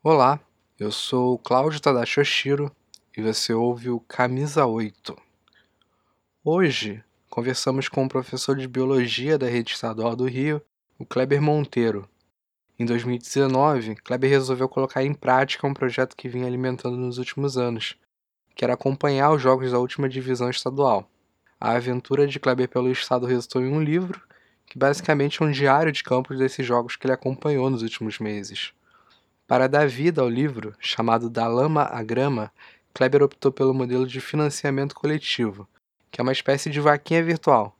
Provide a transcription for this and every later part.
Olá, eu sou Cláudio Tadashi Oshiro e você ouve o Camisa 8. Hoje conversamos com o professor de Biologia da Rede Estadual do Rio, o Kleber Monteiro. Em 2019, Kleber resolveu colocar em prática um projeto que vinha alimentando nos últimos anos, que era acompanhar os jogos da última divisão estadual. A aventura de Kleber pelo estado resultou em um livro, que basicamente é um diário de campos desses jogos que ele acompanhou nos últimos meses. Para dar vida ao livro, chamado Da Lama à Grama, Kleber optou pelo modelo de financiamento coletivo, que é uma espécie de vaquinha virtual.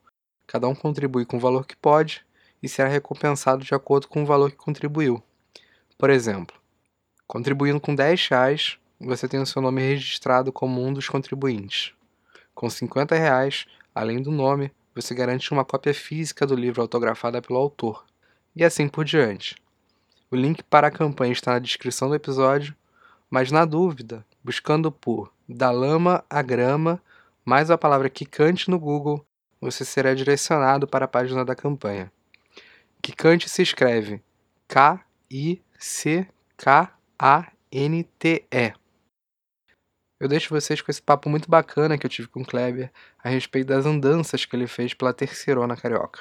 Cada um contribui com o valor que pode e será recompensado de acordo com o valor que contribuiu. Por exemplo, contribuindo com 10 reais, você tem o seu nome registrado como um dos contribuintes. Com 50 reais, além do nome, você garante uma cópia física do livro autografada pelo autor. E assim por diante. O link para a campanha está na descrição do episódio, mas na dúvida, buscando por Da Lama à Grama mais a palavra Kikante no Google, você será direcionado para a página da campanha. Kikante se escreve K-I-C-K-A-N-T-E. Eu deixo vocês com esse papo muito bacana que eu tive com o Kleber a respeito das andanças que ele fez pela terceirona carioca.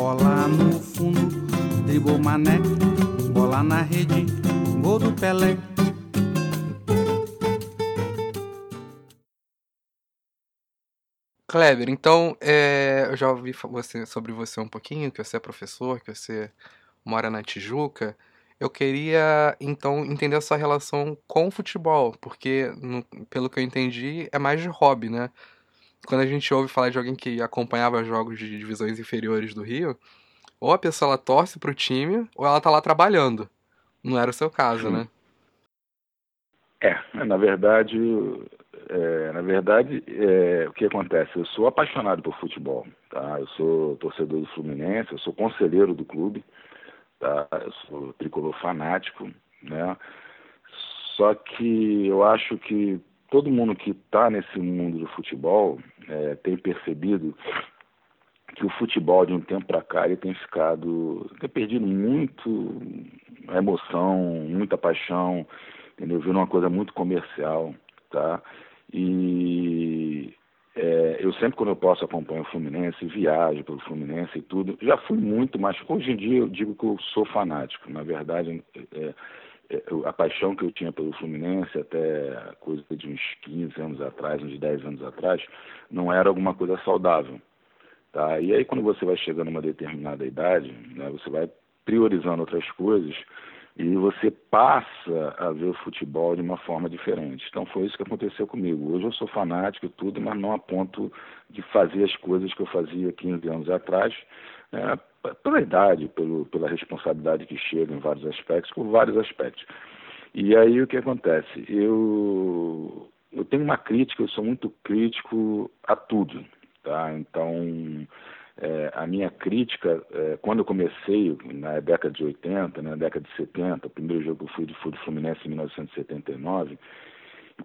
bola no fundo, dribou mané, bola na rede, gol do Pelé. Kleber, então é, eu já ouvi você, sobre você um pouquinho, que você é professor, que você mora na Tijuca. Eu queria então entender a sua relação com o futebol, porque no, pelo que eu entendi é mais de hobby, né? Quando a gente ouve falar de alguém que acompanhava jogos de divisões inferiores do Rio, ou a pessoa ela torce pro time, ou ela tá lá trabalhando. Não era o seu caso, Sim. né? É, na verdade, é, na verdade, é, o que acontece? Eu sou apaixonado por futebol, tá? Eu sou torcedor do Fluminense, eu sou conselheiro do clube, tá? Eu sou tricolor fanático, né? Só que eu acho que todo mundo que está nesse mundo do futebol é, tem percebido que o futebol de um tempo para cá ele tem ficado tem perdido muito emoção muita paixão entendeu? Virou uma coisa muito comercial tá? E é, eu sempre quando eu posso acompanho o Fluminense viajo pelo Fluminense e tudo já fui muito mais hoje em dia eu digo que eu sou fanático. Na verdade é, a paixão que eu tinha pelo Fluminense até coisa de uns 15 anos atrás, uns 10 anos atrás, não era alguma coisa saudável. Tá? E aí quando você vai chegando a uma determinada idade, né, você vai priorizando outras coisas e você passa a ver o futebol de uma forma diferente. Então foi isso que aconteceu comigo. Hoje eu sou fanático e tudo, mas não a ponto de fazer as coisas que eu fazia 15 anos atrás, né, pela idade, pelo, pela responsabilidade que chega em vários aspectos, por vários aspectos. E aí o que acontece? Eu, eu tenho uma crítica, eu sou muito crítico a tudo. Tá? Então, é, a minha crítica, é, quando eu comecei na década de 80, na década de 70, o primeiro jogo que eu fui de, fui de Fluminense em 1979,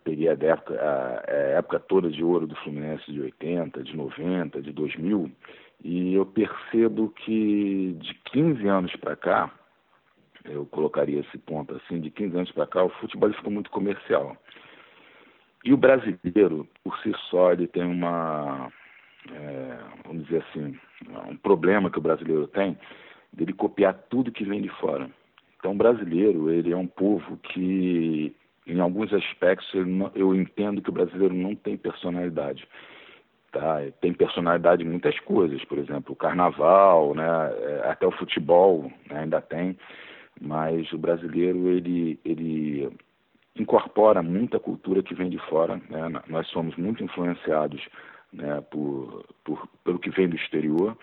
peguei a época, a, a época toda de ouro do Fluminense de 80, de 90, de 2000, e eu percebo que de 15 anos para cá, eu colocaria esse ponto assim, de 15 anos para cá, o futebol ficou muito comercial. E o brasileiro, por si só, ele tem uma, é, vamos dizer assim, um problema que o brasileiro tem, dele copiar tudo que vem de fora. Então, o brasileiro, ele é um povo que, em alguns aspectos, eu entendo que o brasileiro não tem personalidade. Tá? Tem personalidade em muitas coisas, por exemplo, o carnaval, né? É, até o futebol né? ainda tem, mas o brasileiro ele, ele incorpora muita cultura que vem de fora. Né? Nós somos muito influenciados né? por, por, pelo que vem do exterior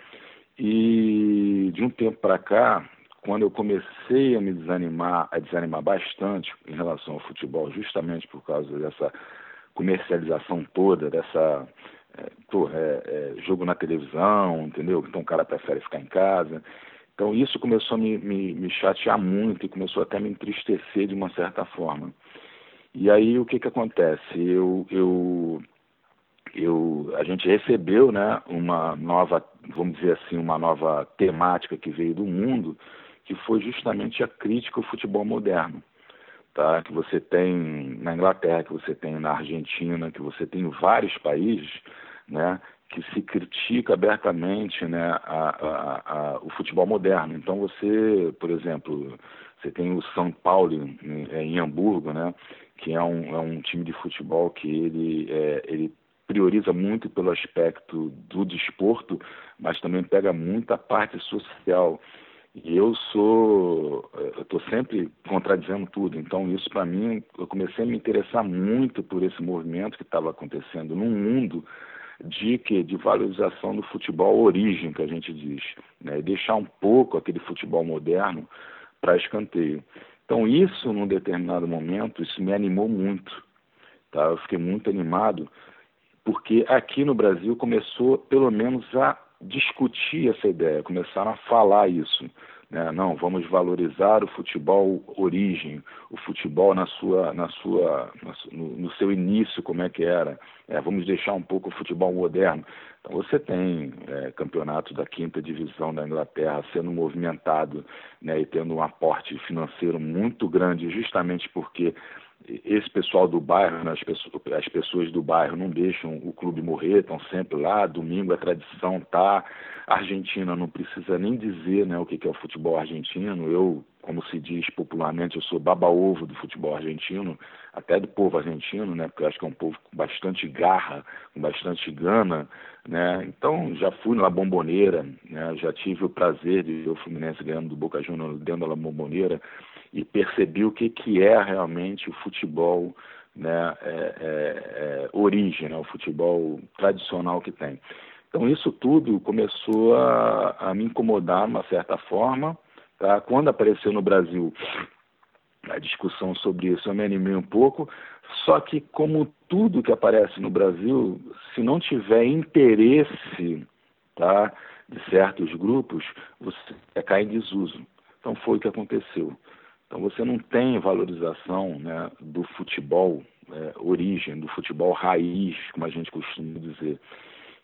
e de um tempo para cá, quando eu comecei a me desanimar, a desanimar bastante em relação ao futebol, justamente por causa dessa comercialização toda, dessa pô, é, é, jogo na televisão, entendeu? Então o cara prefere ficar em casa. Então isso começou a me, me, me chatear muito e começou até a me entristecer de uma certa forma. E aí o que que acontece? Eu, eu, eu, a gente recebeu, né, uma nova, vamos dizer assim, uma nova temática que veio do mundo, que foi justamente a crítica ao futebol moderno tá? que você tem na Inglaterra, que você tem na Argentina, que você tem em vários países, né? que se critica abertamente né, a, a, a, o futebol moderno. Então você, por exemplo, você tem o São Paulo em, é, em Hamburgo, né, que é um, é um time de futebol que ele, é, ele prioriza muito pelo aspecto do desporto, mas também pega muita parte social. E eu sou, eu estou sempre contradizendo tudo. Então isso para mim, eu comecei a me interessar muito por esse movimento que estava acontecendo no mundo de que de valorização do futebol origem que a gente diz, né? E deixar um pouco aquele futebol moderno para escanteio. Então isso, num determinado momento, isso me animou muito. Tá? Eu fiquei muito animado porque aqui no Brasil começou, pelo menos, a discutir essa ideia, começaram a falar isso. Né? Não, vamos valorizar o futebol origem, o futebol na sua, na sua, no, no seu início, como é que era. É, vamos deixar um pouco o futebol moderno. Então você tem é, campeonatos da quinta divisão da Inglaterra sendo movimentado né, e tendo um aporte financeiro muito grande, justamente porque esse pessoal do bairro, né, as, pessoas, as, pessoas, do bairro não deixam o clube morrer, estão sempre lá, domingo a tradição tá. Argentina não precisa nem dizer né, o que é o futebol argentino. Eu, como se diz popularmente, eu sou baba-ovo do futebol argentino, até do povo argentino, né, porque eu acho que é um povo com bastante garra, com bastante gana. Né? Então, já fui na Bomboneira, né, já tive o prazer de ver o Fluminense ganhando do Boca Juniors dentro da Bomboneira e percebi o que, que é realmente o futebol né, é, é, é, origem, né, o futebol tradicional que tem. Então isso tudo começou a, a me incomodar de uma certa forma. Tá? Quando apareceu no Brasil a discussão sobre isso, eu me animei um pouco. Só que como tudo que aparece no Brasil, se não tiver interesse tá, de certos grupos, você cai em desuso. Então foi o que aconteceu. Então você não tem valorização né, do futebol é, origem, do futebol raiz, como a gente costuma dizer.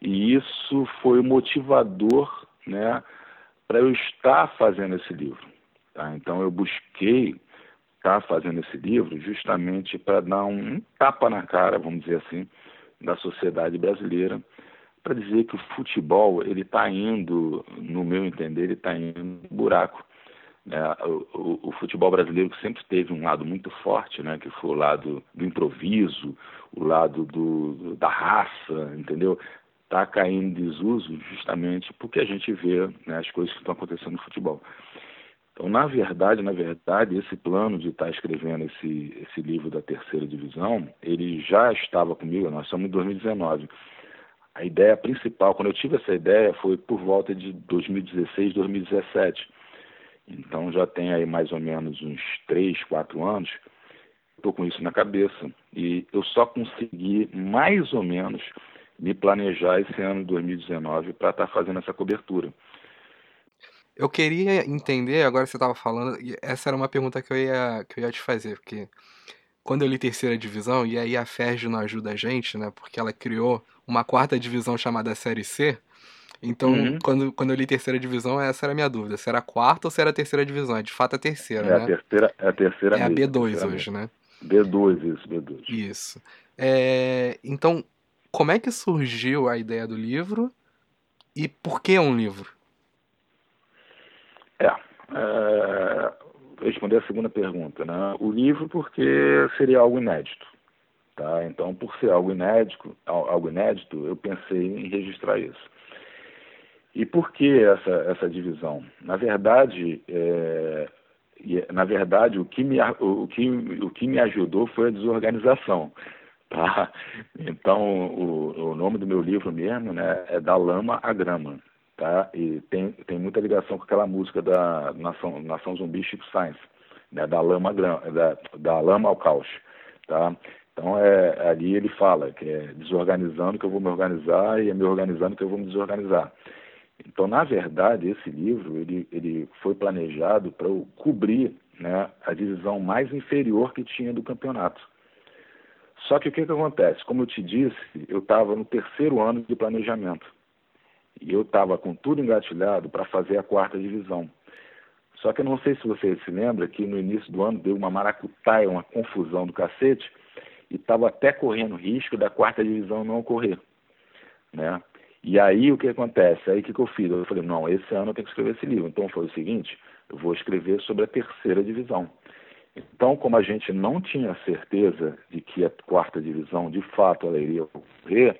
E isso foi o motivador né, para eu estar fazendo esse livro. Tá? Então eu busquei estar fazendo esse livro justamente para dar um tapa na cara, vamos dizer assim, da sociedade brasileira, para dizer que o futebol ele está indo, no meu entender, ele está indo no buraco. É, o, o, futebol brasileiro sempre teve um lado muito forte, né, que foi o lado do improviso, o lado do, da raça, entendeu? Está caindo em desuso justamente porque a gente vê né, as coisas que estão acontecendo no futebol. Então, na verdade, na verdade, esse plano de estar tá escrevendo esse, esse livro da terceira divisão, ele já estava comigo, nós estamos em 2019. A ideia principal, quando eu tive essa ideia, foi por volta de 2016, 2017 então já tem aí mais ou menos uns três, quatro anos. Estou com isso na cabeça e eu só consegui mais ou menos me planejar esse ano de 2019 para estar tá fazendo essa cobertura. Eu queria entender, agora você estava falando, essa era uma pergunta que eu ia, que eu ia te fazer, porque quando eu li terceira divisão, e aí a Ferg não ajuda a gente, né, porque ela criou uma quarta divisão chamada Série C, então, uhum. quando, quando eu li terceira divisão, essa era a minha dúvida. Se era a quarta ou se era a terceira divisão. É de fato a terceira, é né? A terceira, é a terceira É a B2 hoje, né? B2, isso, B2. Isso. É, então, como é que surgiu a ideia do livro e por que um livro? É, é responder a segunda pergunta, né? O livro porque seria algo inédito, tá? Então, por ser algo inédito, algo inédito, eu pensei em registrar isso. E por que essa, essa divisão? Na verdade, é, na verdade o, que me, o, que, o que me ajudou foi a desorganização. Tá? Então, o, o nome do meu livro mesmo né, é Da Lama à Grama. tá? E tem, tem muita ligação com aquela música da Nação, Nação Zumbi Chico Science, né? Da lama, da, da lama ao caos, tá? Então, é, ali ele fala que é desorganizando que eu vou me organizar e é me organizando que eu vou me desorganizar. Então, na verdade, esse livro ele, ele foi planejado para cobrir né, a divisão mais inferior que tinha do campeonato. Só que o que, que acontece? Como eu te disse, eu estava no terceiro ano de planejamento. E eu estava com tudo engatilhado para fazer a quarta divisão. Só que eu não sei se você se lembra que no início do ano deu uma maracutaia, uma confusão do cacete, e estava até correndo risco da quarta divisão não ocorrer, né? E aí o que acontece? Aí o que, que eu fiz? Eu falei, não, esse ano eu tenho que escrever esse livro. Então foi o seguinte, eu vou escrever sobre a terceira divisão. Então, como a gente não tinha certeza de que a quarta divisão de fato ela iria ocorrer,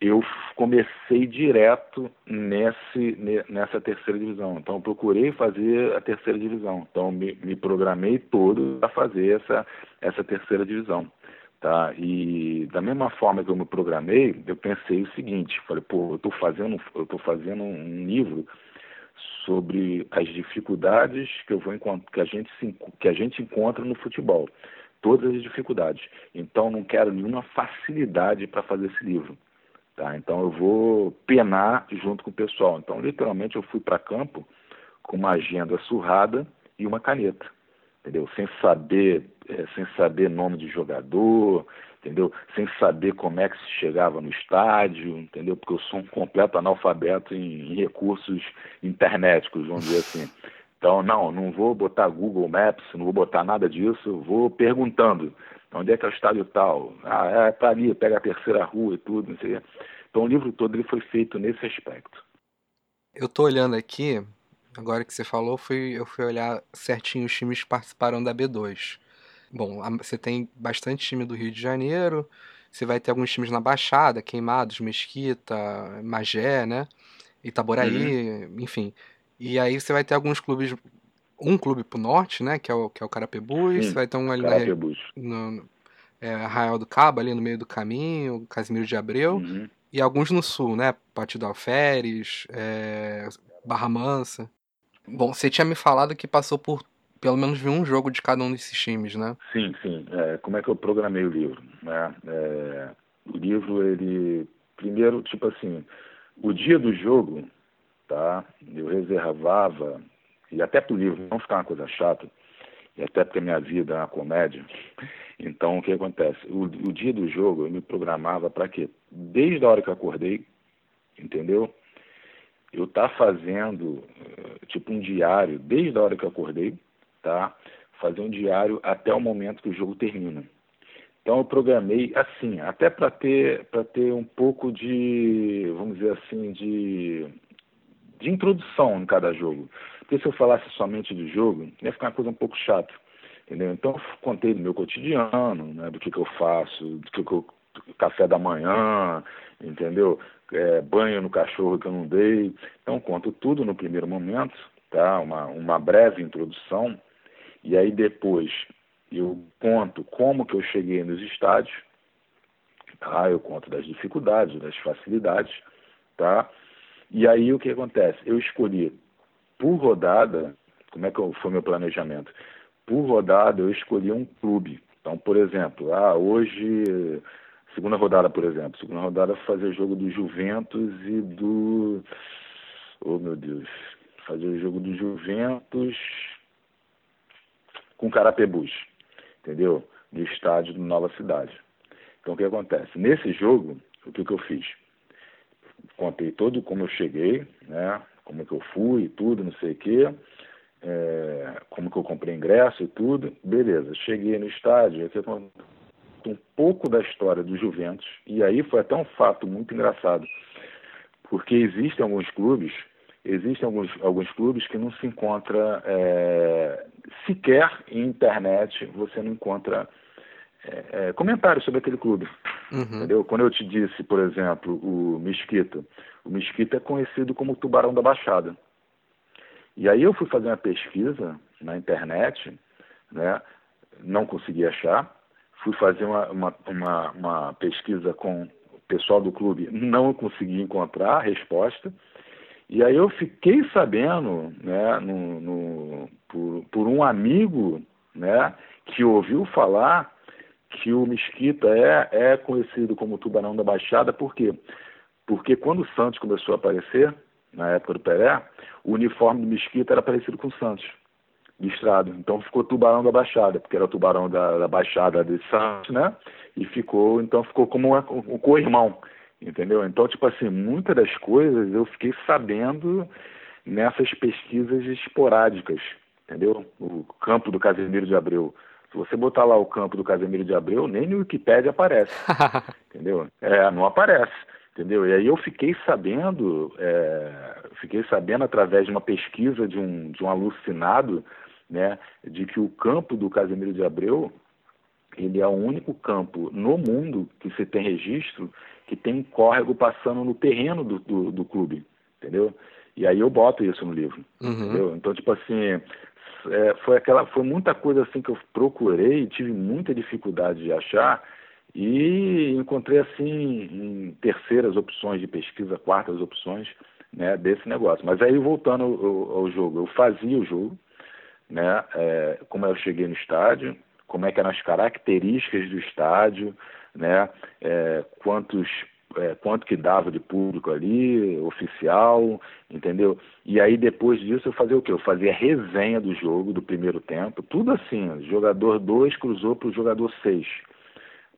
eu comecei direto nesse, nessa terceira divisão. Então, procurei fazer a terceira divisão. Então, me, me programei todo para fazer essa, essa terceira divisão. Tá? E da mesma forma que eu me programei, eu pensei o seguinte, falei, pô, eu estou fazendo, eu fazendo um livro sobre as dificuldades que eu vou que a gente se, que a gente encontra no futebol, todas as dificuldades. Então não quero nenhuma facilidade para fazer esse livro, tá? Então eu vou penar junto com o pessoal. Então literalmente eu fui para campo com uma agenda surrada e uma caneta entendeu? Sem saber, é, sem saber nome de jogador, entendeu? Sem saber como é que se chegava no estádio, entendeu? Porque eu sou um completo analfabeto em, em recursos internéticos, vamos dizer assim. Então, não, não vou botar Google Maps, não vou botar nada disso, vou perguntando onde é que é o estádio tal. Ah, é para ali, pega a terceira rua e tudo, não sei. Então, o livro todo ele foi feito nesse aspecto. Eu estou olhando aqui, agora que você falou, fui, eu fui olhar certinho os times que participaram da B2. Bom, você tem bastante time do Rio de Janeiro, você vai ter alguns times na Baixada, Queimados, Mesquita, Magé, né? Itaboraí, uhum. enfim. E aí você vai ter alguns clubes, um clube pro norte, né? Que é o, que é o Carapebus, você vai ter um ali no, no é, Arraial do Cabo, ali no meio do caminho, Casimiro de Abreu, uhum. e alguns no sul, né? Partido Alferes, é, Barra Mansa. Bom, você tinha me falado que passou por pelo menos um jogo de cada um desses times, né? Sim, sim. É, como é que eu programei o livro? Né? É, o livro, ele. Primeiro, tipo assim, o dia do jogo, tá? Eu reservava, e até para o livro não ficar uma coisa chata, e até porque a minha vida é uma comédia. Então, o que acontece? O, o dia do jogo eu me programava para quê? Desde a hora que eu acordei, entendeu? eu tá fazendo eh, tipo um diário desde a hora que eu acordei, tá? Fazer um diário até o momento que o jogo termina. Então eu programei assim, até para ter para ter um pouco de, vamos dizer assim, de de introdução em cada jogo. Porque se eu falasse somente do jogo, ia ficar uma coisa um pouco chata. Entendeu? Então eu contei do meu cotidiano, né, do que, que eu faço, do que, que eu café da manhã, entendeu? É, banho no cachorro que eu não dei. Então, conto tudo no primeiro momento, tá? Uma, uma breve introdução. E aí depois eu conto como que eu cheguei nos estádios, tá? Eu conto das dificuldades, das facilidades, tá? E aí o que acontece? Eu escolhi por rodada, como é que foi meu planejamento? Por rodada eu escolhi um clube. Então, por exemplo, ah, hoje Segunda rodada, por exemplo. Segunda rodada fazer jogo do Juventus e do. Oh meu Deus. Fazer o jogo do Juventus com Carapebus. Entendeu? No estádio do Nova Cidade. Então o que acontece? Nesse jogo, o que, que eu fiz? Contei todo como eu cheguei, né? Como que eu fui tudo, não sei o quê. É, como que eu comprei ingresso e tudo. Beleza, cheguei no estádio, acontece? um pouco da história do Juventus, e aí foi até um fato muito engraçado, porque existem alguns clubes, existem alguns, alguns clubes que não se encontra é, sequer em internet, você não encontra é, é, comentários sobre aquele clube. Uhum. Entendeu? Quando eu te disse, por exemplo, o Mesquita, o Mesquita é conhecido como o Tubarão da Baixada. E aí eu fui fazer uma pesquisa na internet, né? não consegui achar, fui fazer uma, uma, uma, uma pesquisa com o pessoal do clube, não consegui encontrar a resposta. E aí eu fiquei sabendo, né, no, no, por, por um amigo, né, que ouviu falar que o Mesquita é, é conhecido como Tubarão da Baixada, por quê? Porque quando o Santos começou a aparecer, na época do Pelé, o uniforme do Mesquita era parecido com o Santos, listrado. Então ficou Tubarão da Baixada, porque era o Tubarão da, da Baixada de Santos, né? E ficou, então ficou como um co-irmão entendeu? Então, tipo assim, muitas das coisas eu fiquei sabendo nessas pesquisas esporádicas, entendeu? O campo do Casemiro de Abreu. Se você botar lá o campo do Casemiro de Abreu, nem no Wikipedia aparece, entendeu? É, não aparece, entendeu? E aí eu fiquei sabendo, é, fiquei sabendo através de uma pesquisa de um, de um alucinado, né, de que o campo do Casemiro de Abreu ele é o único campo no mundo que se tem registro que tem um córrego passando no terreno do, do, do clube, entendeu? E aí eu boto isso no livro, uhum. entendeu? Então, tipo assim, é, foi aquela, foi muita coisa assim que eu procurei, tive muita dificuldade de achar e encontrei assim em terceiras opções de pesquisa, quartas opções, né, desse negócio. Mas aí voltando ao, ao jogo, eu fazia o jogo, né, é, como eu cheguei no estádio, como é que eram as características do estádio, né? É, quantos é, quanto que dava de público ali, oficial, entendeu? E aí depois disso eu fazia o quê? Eu fazia resenha do jogo, do primeiro tempo, tudo assim, jogador 2 cruzou para o jogador 6,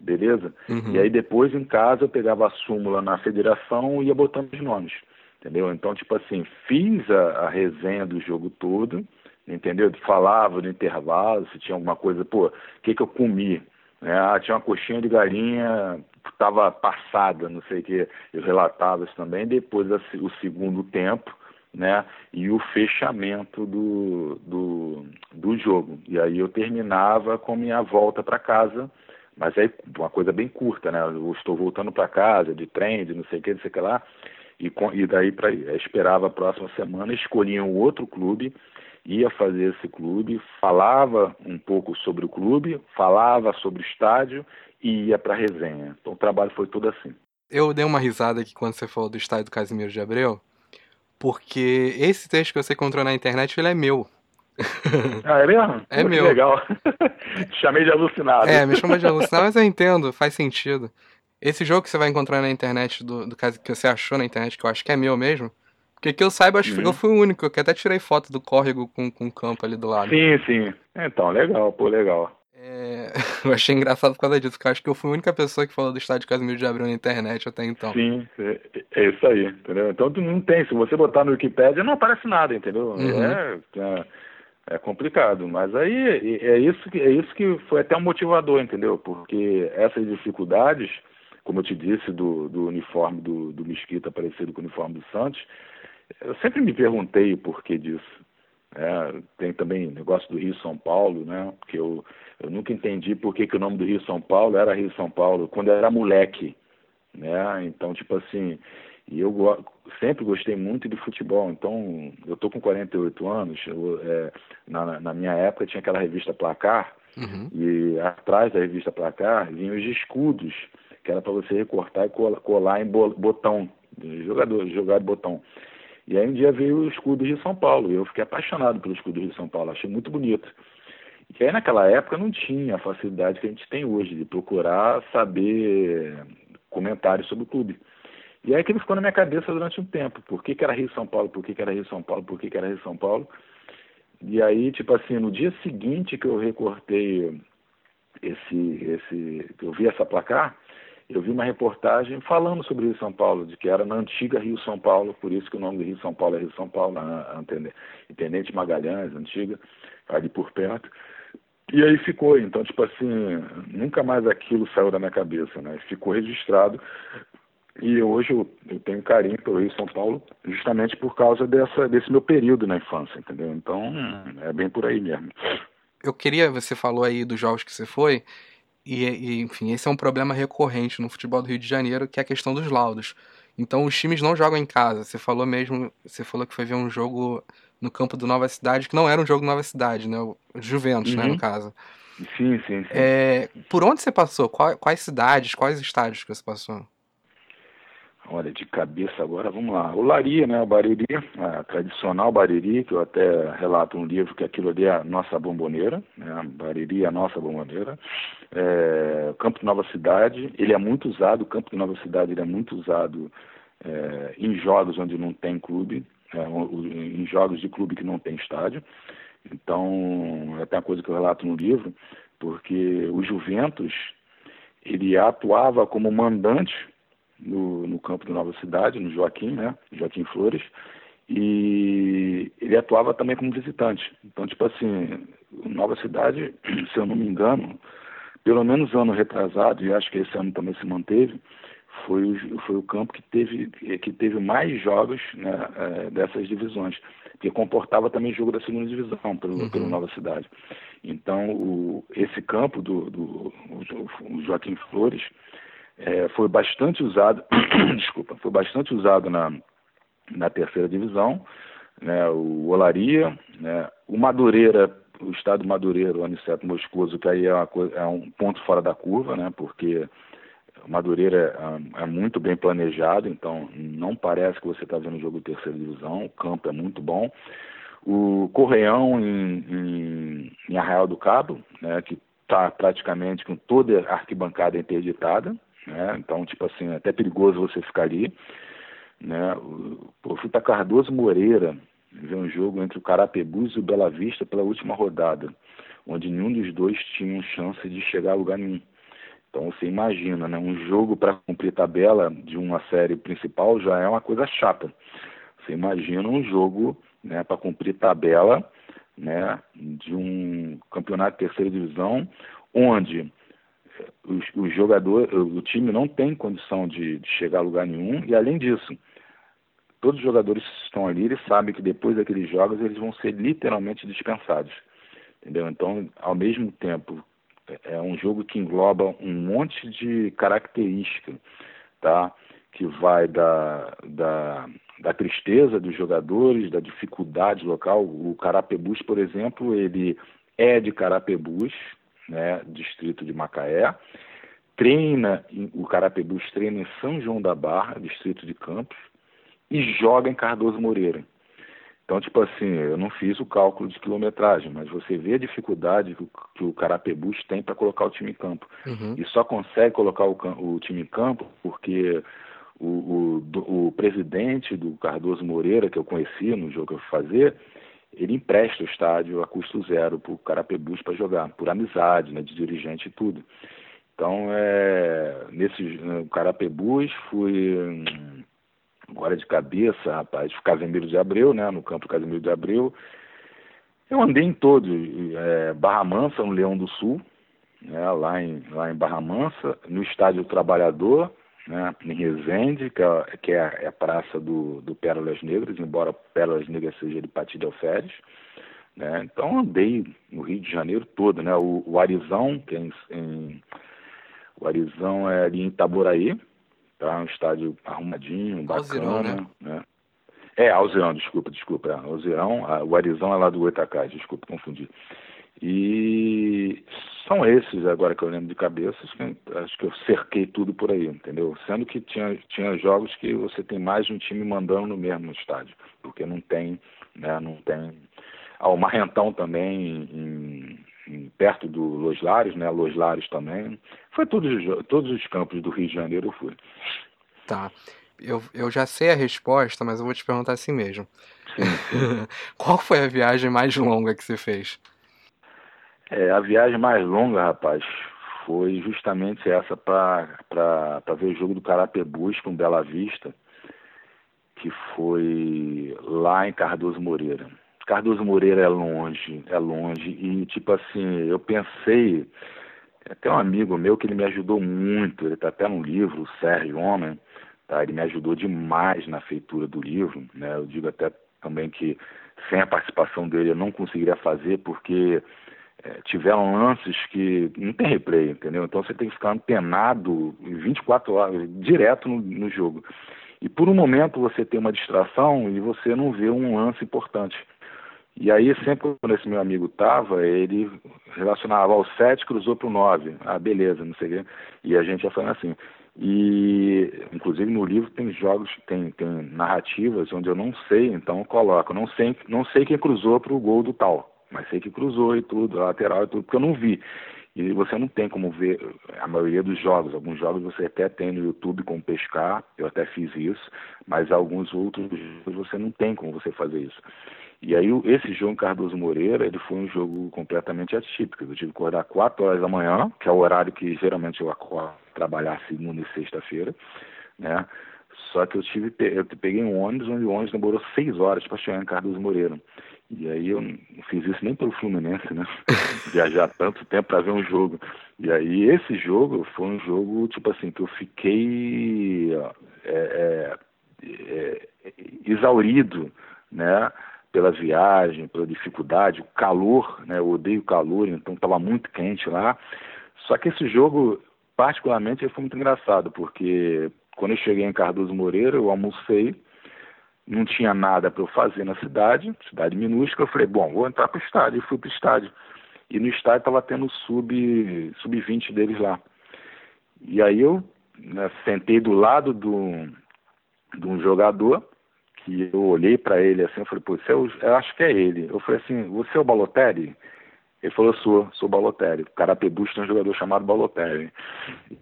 beleza? Uhum. E aí depois em casa eu pegava a súmula na federação e ia botando os nomes, entendeu? Então, tipo assim, fiz a, a resenha do jogo todo, entendeu? Falava no intervalo, se tinha alguma coisa, pô, o que que eu comi? É, ah, tinha uma coxinha de galinha, estava passada, não sei o que, eu relatava isso também, depois o segundo tempo, né, e o fechamento do, do, do jogo. E aí eu terminava com minha volta para casa, mas aí uma coisa bem curta, né, eu estou voltando para casa, de trem, de não sei o que, não sei o que lá, e, e daí para esperava a próxima semana, escolhia um outro clube ia fazer esse clube, falava um pouco sobre o clube, falava sobre o estádio e ia para a resenha. Então o trabalho foi todo assim. Eu dei uma risada aqui quando você falou do estádio do Casimiro de Abreu, porque esse texto que você encontrou na internet, ele é meu. Ah, é mesmo? É Muito meu. legal. Chamei de alucinado. É, me chama de alucinado, mas eu entendo, faz sentido. Esse jogo que você vai encontrar na internet, do, do que você achou na internet, que eu acho que é meu mesmo, porque que eu saiba, acho que eu fui o único, que até tirei foto do córrego com, com o campo ali do lado. Sim, sim. Então, legal, pô, legal. É... Eu achei engraçado por causa disso, porque eu acho que eu fui a única pessoa que falou do estádio Casimiro de Abreu na internet até então. Sim, é, é isso aí, entendeu? Então tu não tem, se você botar no Wikipedia não aparece nada, entendeu? Uhum. É, é, é, complicado, mas aí é isso, que, é isso que foi até um motivador, entendeu? Porque essas dificuldades, como eu te disse, do, do uniforme do, do Mesquita parecido com o uniforme do Santos, eu sempre me perguntei o porquê disso. É, tem também negócio do Rio São Paulo, né? Que eu, eu nunca entendi por que, que o nome do Rio São Paulo era Rio São Paulo quando eu era moleque, né? Então, tipo assim, e eu go sempre gostei muito de futebol. Então, eu tô com 48 anos. Eu, é, na, na minha época tinha aquela revista Placar uhum. e atrás da revista Placar vinham os escudos que era para você recortar e colar em botão, jogador, jogar de botão. E aí um dia veio o escudo de São Paulo, e eu fiquei apaixonado pelo escudo de São Paulo, achei muito bonito. E aí naquela época não tinha a facilidade que a gente tem hoje, de procurar saber comentários sobre o clube. E aí aquilo ficou na minha cabeça durante um tempo, por que, que era Rio São Paulo, por que, que era Rio São Paulo, por que, que era Rio São Paulo. E aí, tipo assim, no dia seguinte que eu recortei esse, esse, que eu vi essa placar, eu vi uma reportagem falando sobre Rio São Paulo, de que era na antiga Rio São Paulo, por isso que o nome do Rio São Paulo é Rio São Paulo, na Intendente Magalhães, antiga, ali por perto. E aí ficou, então, tipo assim, nunca mais aquilo saiu da minha cabeça, né? Ficou registrado. E hoje eu, eu tenho carinho pelo Rio São Paulo, justamente por causa dessa, desse meu período na infância, entendeu? Então, é bem por aí mesmo. Eu queria, você falou aí dos jogos que você foi, e, e, enfim, esse é um problema recorrente no futebol do Rio de Janeiro, que é a questão dos laudos. Então os times não jogam em casa. Você falou mesmo, você falou que foi ver um jogo no campo do Nova Cidade, que não era um jogo Nova Cidade, né? O Juventus, uhum. né, no uhum. caso. Sim, sim, sim. É, por onde você passou? Quais, quais cidades, quais estádios que você passou? Olha, de cabeça agora, vamos lá. O Lari, né, o Bariri, a tradicional Bariri, que eu até relato um livro que aquilo ali é a nossa bomboneira, né, Bariri é a nossa bomboneira. É, Campo de Nova Cidade, ele é muito usado, o Campo de Nova Cidade ele é muito usado é, em jogos onde não tem clube, é, em jogos de clube que não tem estádio. Então, é até uma coisa que eu relato no livro, porque o Juventus, ele atuava como mandante no, no campo do Nova Cidade, no Joaquim, né? Joaquim Flores, e ele atuava também como visitante. Então, tipo assim, Nova Cidade, se eu não me engano, pelo menos ano retrasado, e acho que esse ano também se manteve, foi o, foi o campo que teve, que teve mais jogos né, é, dessas divisões, que comportava também jogo da segunda divisão pelo, uhum. pelo Nova Cidade. Então, o, esse campo do, do o Joaquim Flores, é, foi bastante usado, desculpa, foi bastante usado na, na terceira divisão, né, o Olaria, né, o Madureira, o estado Madureira, o Aniceto Moscoso, que aí é, é, um ponto fora da curva, né, porque o Madureira é, é, muito bem planejado, então não parece que você está vendo o jogo de terceira divisão, o campo é muito bom. O Correão em, em, em Arraial do Cabo, né, que está praticamente com toda a arquibancada interditada, né? Então, tipo assim, é até perigoso você ficar ali, né? O, para Cardoso Moreira ver um jogo entre o Carapebus e o Bela Vista pela última rodada, onde nenhum dos dois tinha chance de chegar a lugar nenhum. Então você imagina, né? Um jogo para cumprir tabela de uma série principal já é uma coisa chata. Você imagina um jogo, né, para cumprir tabela, né, de um campeonato de terceira divisão, onde o, o jogador, o time não tem condição de, de, chegar a lugar nenhum e além disso, todos os jogadores que estão ali, eles sabem que depois daqueles jogos eles vão ser literalmente dispensados, entendeu? Então, ao mesmo tempo, é, é um jogo que engloba um monte de característica, tá? Que vai da, da, da tristeza dos jogadores, da dificuldade local. O Carapebus, por exemplo, ele é de Carapebus, né, distrito de Macaé, treina, o Carapebus treina em São João da Barra, distrito de Campos, e joga em Cardoso Moreira. Então, tipo assim, eu não fiz o cálculo de quilometragem, mas você vê a dificuldade que o, que o Carapebus tem para colocar o time em campo. Uhum. E só consegue colocar o, o time em campo porque o, o, o, presidente do Cardoso Moreira, que eu conheci no jogo que eu fui fazer, ele empresta o estádio a custo zero para o Carapebus para jogar, por amizade, né, de dirigente e tudo. Então, é, nesse no Carapebus, fui hum, agora de cabeça, rapaz, Casemiro de Abreu, né, no campo Casemiro de Abreu. Eu andei em todos, é, Barra Mansa, no Leão do Sul, né, lá, em, lá em Barra Mansa, no Estádio Trabalhador, né, em Resende, que é, que é, a, é a praça do, do Pérolas Negras, embora Pérolas Negras seja de Pati de Alferes. Né, então andei no Rio de Janeiro todo, né, o, o Arizão, que é em, em, o Arizão é ali em Itaboraí, tá, um estádio arrumadinho, bacana, Alzirão, né? né? É, Alzirão, desculpa, desculpa, é, Alzirão, o Arizão é lá do Goitacás, desculpa, confundi. E são esses agora que eu lembro de cabeça, acho que eu cerquei tudo por aí, entendeu? Sendo que tinha, tinha jogos que você tem mais de um time mandando no mesmo estádio, porque não tem, né, não tem. Ah, o Marrentão também, em, em, perto do Los Lares, né? Los Lares também. Foi todos, todos os campos do Rio de Janeiro eu fui. Tá. Eu, eu já sei a resposta, mas eu vou te perguntar assim mesmo. Qual foi a viagem mais longa que você fez? É, a viagem mais longa, rapaz, foi justamente essa para ver o jogo do Carapebus com Bela Vista, que foi lá em Cardoso Moreira. Cardoso Moreira é longe, é longe, e tipo assim, eu pensei, até um amigo meu que ele me ajudou muito, ele está até no livro, o Sérgio Homem, tá? ele me ajudou demais na feitura do livro, né? eu digo até também que sem a participação dele eu não conseguiria fazer, porque é, tiveram lances que não tem replay, entendeu? Então você tem que ficar antenado 24 horas, direto no, no jogo. E por um momento você tem uma distração e você não vê um lance importante. E aí, sempre quando esse meu amigo tava, ele relacionava ao 7, cruzou para o 9. Ah, beleza, não sei o quê. E a gente ia falando assim. E, inclusive, no livro tem jogos, tem, tem narrativas onde eu não sei, então eu coloco. Não sei, não sei quem cruzou para o gol do tal, mas sei que cruzou e tudo, lateral e tudo, porque eu não vi. E você não tem como ver a maioria dos jogos. Alguns jogos você até tem no YouTube como pescar, eu até fiz isso, mas alguns outros você não tem como você fazer isso. E aí esse jogo Cardoso Moreira, ele foi um jogo completamente atípico. Eu tive que acordar 4 horas da manhã, que é o horário que geralmente eu acordo trabalhar segunda e sexta-feira, né? Só que eu tive, eu peguei um ônibus, onde o ônibus demorou seis horas para chegar em Cardoso Moreira. E aí eu não fiz isso nem pelo Fluminense, né? Viajar tanto tempo para ver um jogo. E aí esse jogo foi um jogo, tipo assim, que eu fiquei é, é, é, exaurido, né? Pela viagem, pela dificuldade, o calor, né? Eu odeio calor, então estava muito quente lá. Só que esse jogo particularmente foi muito engraçado, porque quando eu cheguei em Cardoso Moreira, eu almocei, não tinha nada para eu fazer na cidade, cidade minúscula, eu falei, bom, vou entrar para o estádio, e fui para o estádio. E no estádio estava tendo sub, sub-20 deles lá. E aí eu né, sentei do lado do, de um jogador, que eu olhei para ele assim, eu falei, pô, é o, eu acho que é ele. Eu falei assim, você é o Balotelli? Ele falou, sou, sou Balotelli. O Carapebus tem um jogador chamado Balotelli.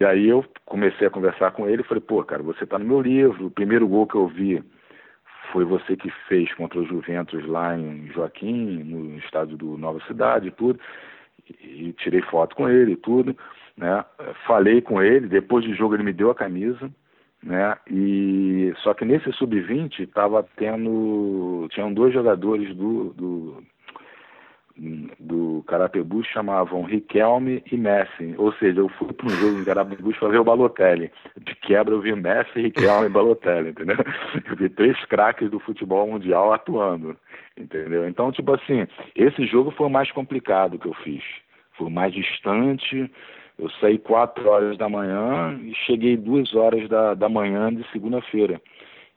E aí eu comecei a conversar com ele falei, pô, cara, você está no meu livro. O primeiro gol que eu vi foi você que fez contra o Juventus lá em Joaquim, no estádio do Nova Cidade tudo. E tirei foto com ele tudo, né? Falei com ele, depois do jogo ele me deu a camisa, né? E só que nesse sub-20 estava tendo tinham dois jogadores do, do do Carapebus chamavam Riquelme e Messi. Ou seja, eu fui para um jogo de Carapebus para ver o Balotelli. De quebra eu vi Messi, Riquelme e Balotelli, entendeu? Eu vi três craques do futebol mundial atuando, entendeu? Então, tipo assim, esse jogo foi o mais complicado que eu fiz. Foi o mais distante. Eu saí quatro horas da manhã e cheguei duas horas da, da manhã de segunda-feira.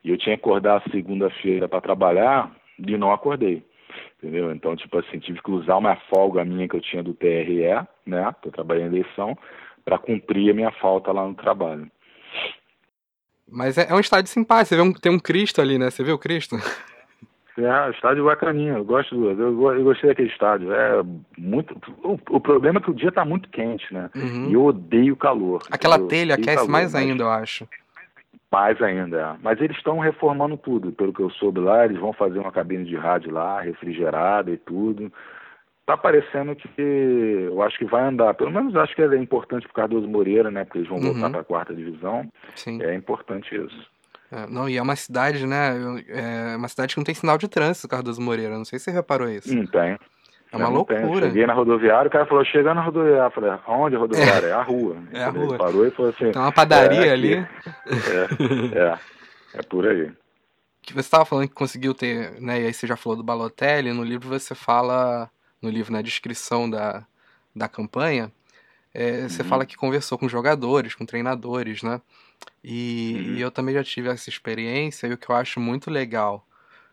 E eu tinha que acordar segunda-feira para trabalhar e não acordei entendeu? Então, tipo assim, tive que usar uma folga minha que eu tinha do TRE, né, que eu trabalhei em eleição, para cumprir a minha falta lá no trabalho. Mas é, é um estádio simpático, você vê um, tem um Cristo ali, né? Você viu o Cristo? É, estádio bacaninha, eu gosto do, eu, eu gostei daquele estádio. É muito, o, o problema é que o dia tá muito quente, né? Uhum. E eu odeio calor. Aquela telha aquece calor, mais mas... ainda, eu acho. Mais ainda. Mas eles estão reformando tudo, pelo que eu soube lá, eles vão fazer uma cabine de rádio lá, refrigerada e tudo. Tá parecendo que eu acho que vai andar. Pelo menos acho que é importante pro Cardoso Moreira, né? Porque eles vão uhum. voltar para a quarta divisão. Sim. É importante isso. É, não, e é uma cidade, né? É uma cidade que não tem sinal de trânsito, Cardoso Moreira. Não sei se você reparou isso. Não tem. É uma loucura. Cheguei na rodoviária, o cara falou, chegando na rodoviária. Eu falei, aonde a rodoviária? É, é a rua. É a rua. Ele parou e falou assim... Tem uma padaria é ali. É, é, é por aí. Que você estava falando que conseguiu ter, né, e aí você já falou do Balotelli, no livro você fala, no livro, na descrição da, da campanha, é, você uhum. fala que conversou com jogadores, com treinadores, né? E, uhum. e eu também já tive essa experiência, e o que eu acho muito legal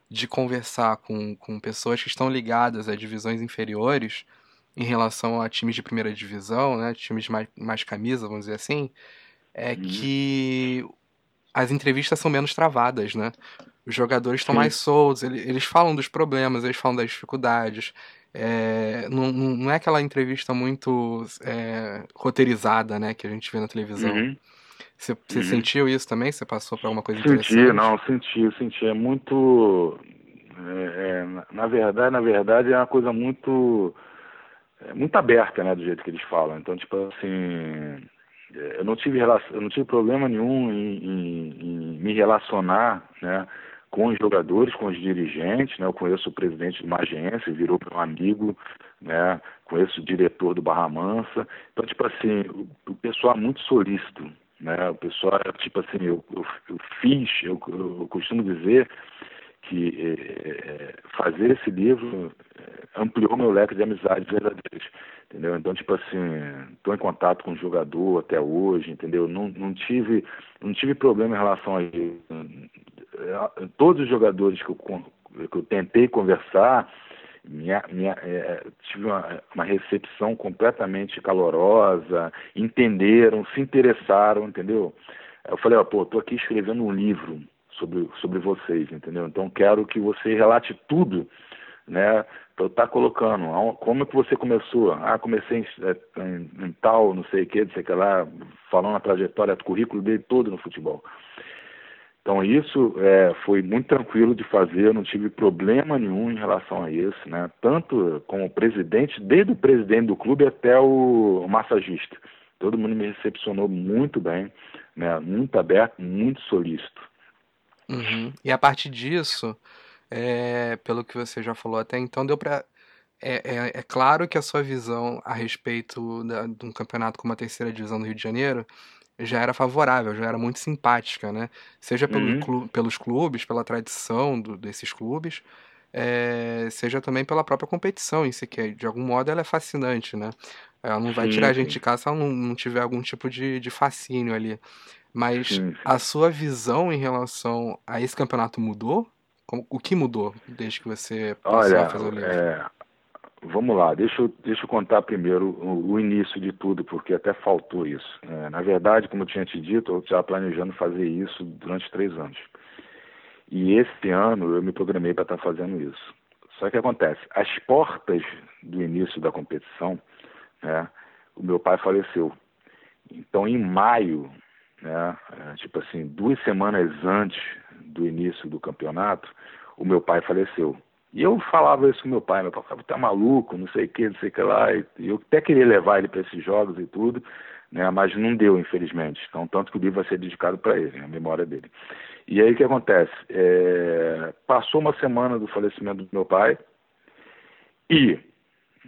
de conversar com, com pessoas que estão ligadas a divisões inferiores em relação a times de primeira divisão, né, times de mais, mais camisa, vamos dizer assim, é uhum. que as entrevistas são menos travadas, né? Os jogadores estão mais soltos, eles, eles, falam dos problemas, eles falam das dificuldades. É, não, não é aquela entrevista muito é, roteirizada, né, que a gente vê na televisão. Uhum. Você, você uhum. sentiu isso também? Você passou por alguma coisa senti, interessante? Não, senti, senti. É muito. É, é, na verdade, na verdade, é uma coisa muito. É, muito aberta, né, do jeito que eles falam. Então, tipo assim. É, eu não tive, relação, eu não tive problema nenhum em, em, em me relacionar, né? com os jogadores, com os dirigentes, né? Eu conheço o presidente de uma agência, virou meu amigo, né? Conheço o diretor do Barra Mansa. Então, tipo assim, o, o pessoal é muito solícito, né? O pessoal, tipo assim, eu, eu, eu fiz, eu, eu, costumo dizer que é, fazer esse livro ampliou meu leque de amizades verdadeiras, entendeu? Então, tipo assim, estou em contato com o jogador até hoje, entendeu? Não, não tive não tive problema em relação a todos os jogadores que eu, que eu tentei conversar, minha, minha, é, tive uma, uma, recepção completamente calorosa, entenderam, se interessaram, entendeu? Eu falei, ó, pô, tô aqui escrevendo um livro sobre, sobre vocês, entendeu? Então quero que você relate tudo, né? Então tá colocando, como é que você começou? Ah, comecei em, é, em, em tal, não sei o que, não sei o que lá, falando a trajetória, o currículo dele todo no futebol. Então isso é, foi muito tranquilo de fazer, eu não tive problema nenhum em relação a isso, né? Tanto como presidente, desde o presidente do clube até o massagista. Todo mundo me recepcionou muito bem, né? Muito aberto, muito solícito. Uhum. E a partir disso, é, pelo que você já falou até então, deu para é, é, é, claro que a sua visão a respeito da, de um campeonato como a terceira divisão do Rio de Janeiro já era favorável, já era muito simpática, né? Seja pelo uhum. clu pelos clubes, pela tradição do, desses clubes, é, seja também pela própria competição em si, que de algum modo ela é fascinante, né? Ela não vai tirar a gente de casa se ela não, não tiver algum tipo de, de fascínio ali. Mas sim, sim. a sua visão em relação a esse campeonato mudou? o que mudou desde que você passou Olha, a fazer o livro? É, Vamos lá, deixa eu, deixa eu contar primeiro o, o início de tudo, porque até faltou isso. É, na verdade, como eu tinha te dito, eu estava planejando fazer isso durante três anos. E esse ano eu me programei para estar tá fazendo isso. Só que acontece, as portas do início da competição, né, o meu pai faleceu. Então, em maio, né, é, tipo assim, duas semanas antes do início do campeonato, o meu pai faleceu. E eu falava isso com meu pai, meu pai falava, tá maluco, não sei o que, não sei o que lá. E eu até queria levar ele para esses jogos e tudo, né? mas não deu, infelizmente. Então, tanto que o livro vai ser dedicado para ele, a memória dele. E aí o que acontece? É... Passou uma semana do falecimento do meu pai e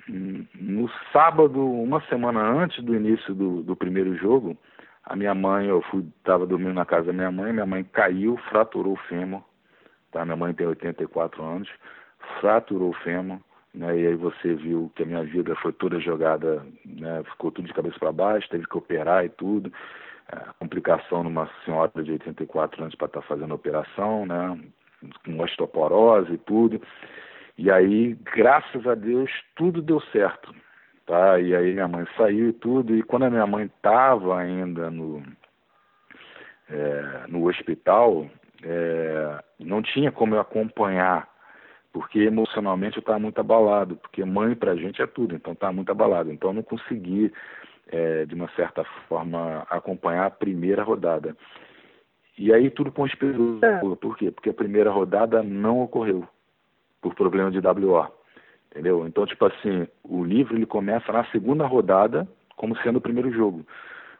no sábado, uma semana antes do início do, do primeiro jogo, a minha mãe, eu fui, estava dormindo na casa da minha mãe, minha mãe caiu, fraturou o fêmur, tá? Minha mãe tem 84 anos, fraturou o fêmur, né, e aí você viu que a minha vida foi toda jogada, né, ficou tudo de cabeça para baixo, teve que operar e tudo. É, complicação numa senhora de 84 anos para estar tá fazendo a operação, né, com osteoporose e tudo. E aí, graças a Deus, tudo deu certo. Tá? E aí minha mãe saiu e tudo, e quando a minha mãe estava ainda no, é, no hospital, é, não tinha como eu acompanhar porque emocionalmente eu estava muito abalado, porque mãe para a gente é tudo, então estava muito abalado. Então eu não consegui, é, de uma certa forma, acompanhar a primeira rodada. E aí tudo conspirou. É. Por quê? Porque a primeira rodada não ocorreu, por problema de WO. Entendeu? Então, tipo assim, o livro ele começa na segunda rodada como sendo o primeiro jogo.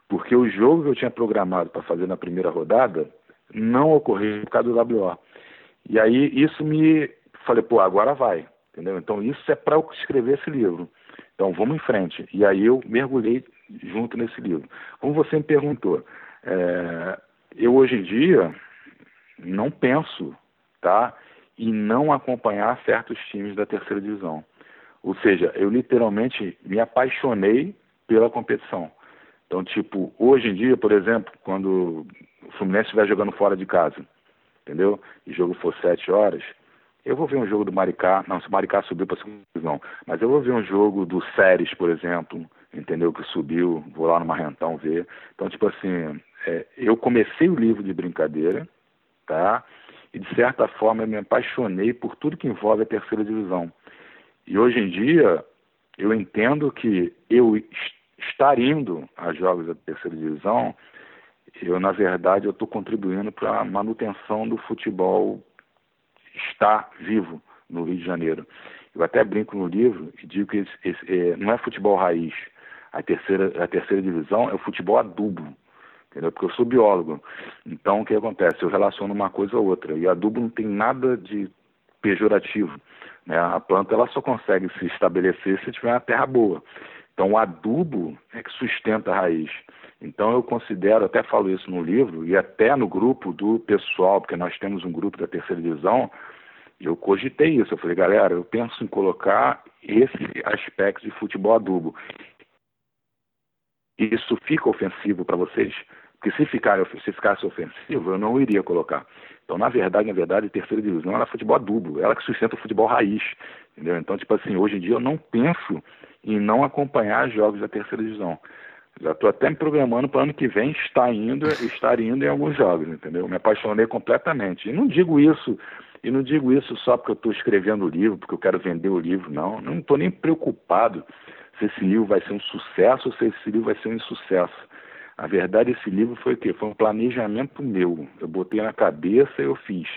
Porque o jogo que eu tinha programado para fazer na primeira rodada não ocorreu por causa do WO. E aí isso me falei, pô, agora vai, entendeu? Então isso é para eu escrever esse livro. Então vamos em frente. E aí eu mergulhei junto nesse livro. Como você me perguntou, é, eu hoje em dia não penso, tá, em não acompanhar certos times da terceira divisão. Ou seja, eu literalmente me apaixonei pela competição. Então, tipo, hoje em dia, por exemplo, quando o Fluminense estiver jogando fora de casa, entendeu? E o jogo for sete horas, eu vou ver um jogo do Maricá, não, se o Maricá subiu para segunda divisão, mas eu vou ver um jogo do Séries, por exemplo, entendeu? Que subiu, vou lá no Marrentão ver. Então, tipo assim, é, eu comecei o livro de brincadeira, tá? E de certa forma eu me apaixonei por tudo que envolve a terceira divisão. E hoje em dia eu entendo que eu estar indo a jogos da terceira divisão, eu na verdade eu estou contribuindo para a manutenção do futebol está vivo no Rio de Janeiro. Eu até brinco no livro e digo que esse, esse, é, não é futebol raiz. A terceira, a terceira divisão é o futebol adubo, entendeu? Porque eu sou biólogo. Então, o que acontece? Eu relaciono uma coisa a outra. E adubo não tem nada de pejorativo. Né? A planta ela só consegue se estabelecer se tiver uma terra boa. Então, o adubo é que sustenta a raiz. Então eu considero, até falo isso no livro e até no grupo do pessoal, porque nós temos um grupo da terceira divisão, eu cogitei isso. Eu falei, galera, eu penso em colocar esse aspecto de futebol adubo. Isso fica ofensivo para vocês? Porque se, ficar, se ficasse ofensivo, eu não iria colocar. Então, na verdade, na verdade, a terceira divisão ela é futebol duplo, ela que sustenta o futebol raiz, entendeu? Então, tipo assim, hoje em dia eu não penso em não acompanhar jogos da terceira divisão. Já estou até me programando para ano que vem estar indo, estar indo em alguns jogos, entendeu? Me apaixonei completamente. E não digo isso, e não digo isso só porque eu estou escrevendo o livro, porque eu quero vender o livro, não. Não estou nem preocupado se esse livro vai ser um sucesso ou se esse livro vai ser um insucesso. A verdade, esse livro foi o quê? Foi um planejamento meu. Eu botei na cabeça e eu fiz,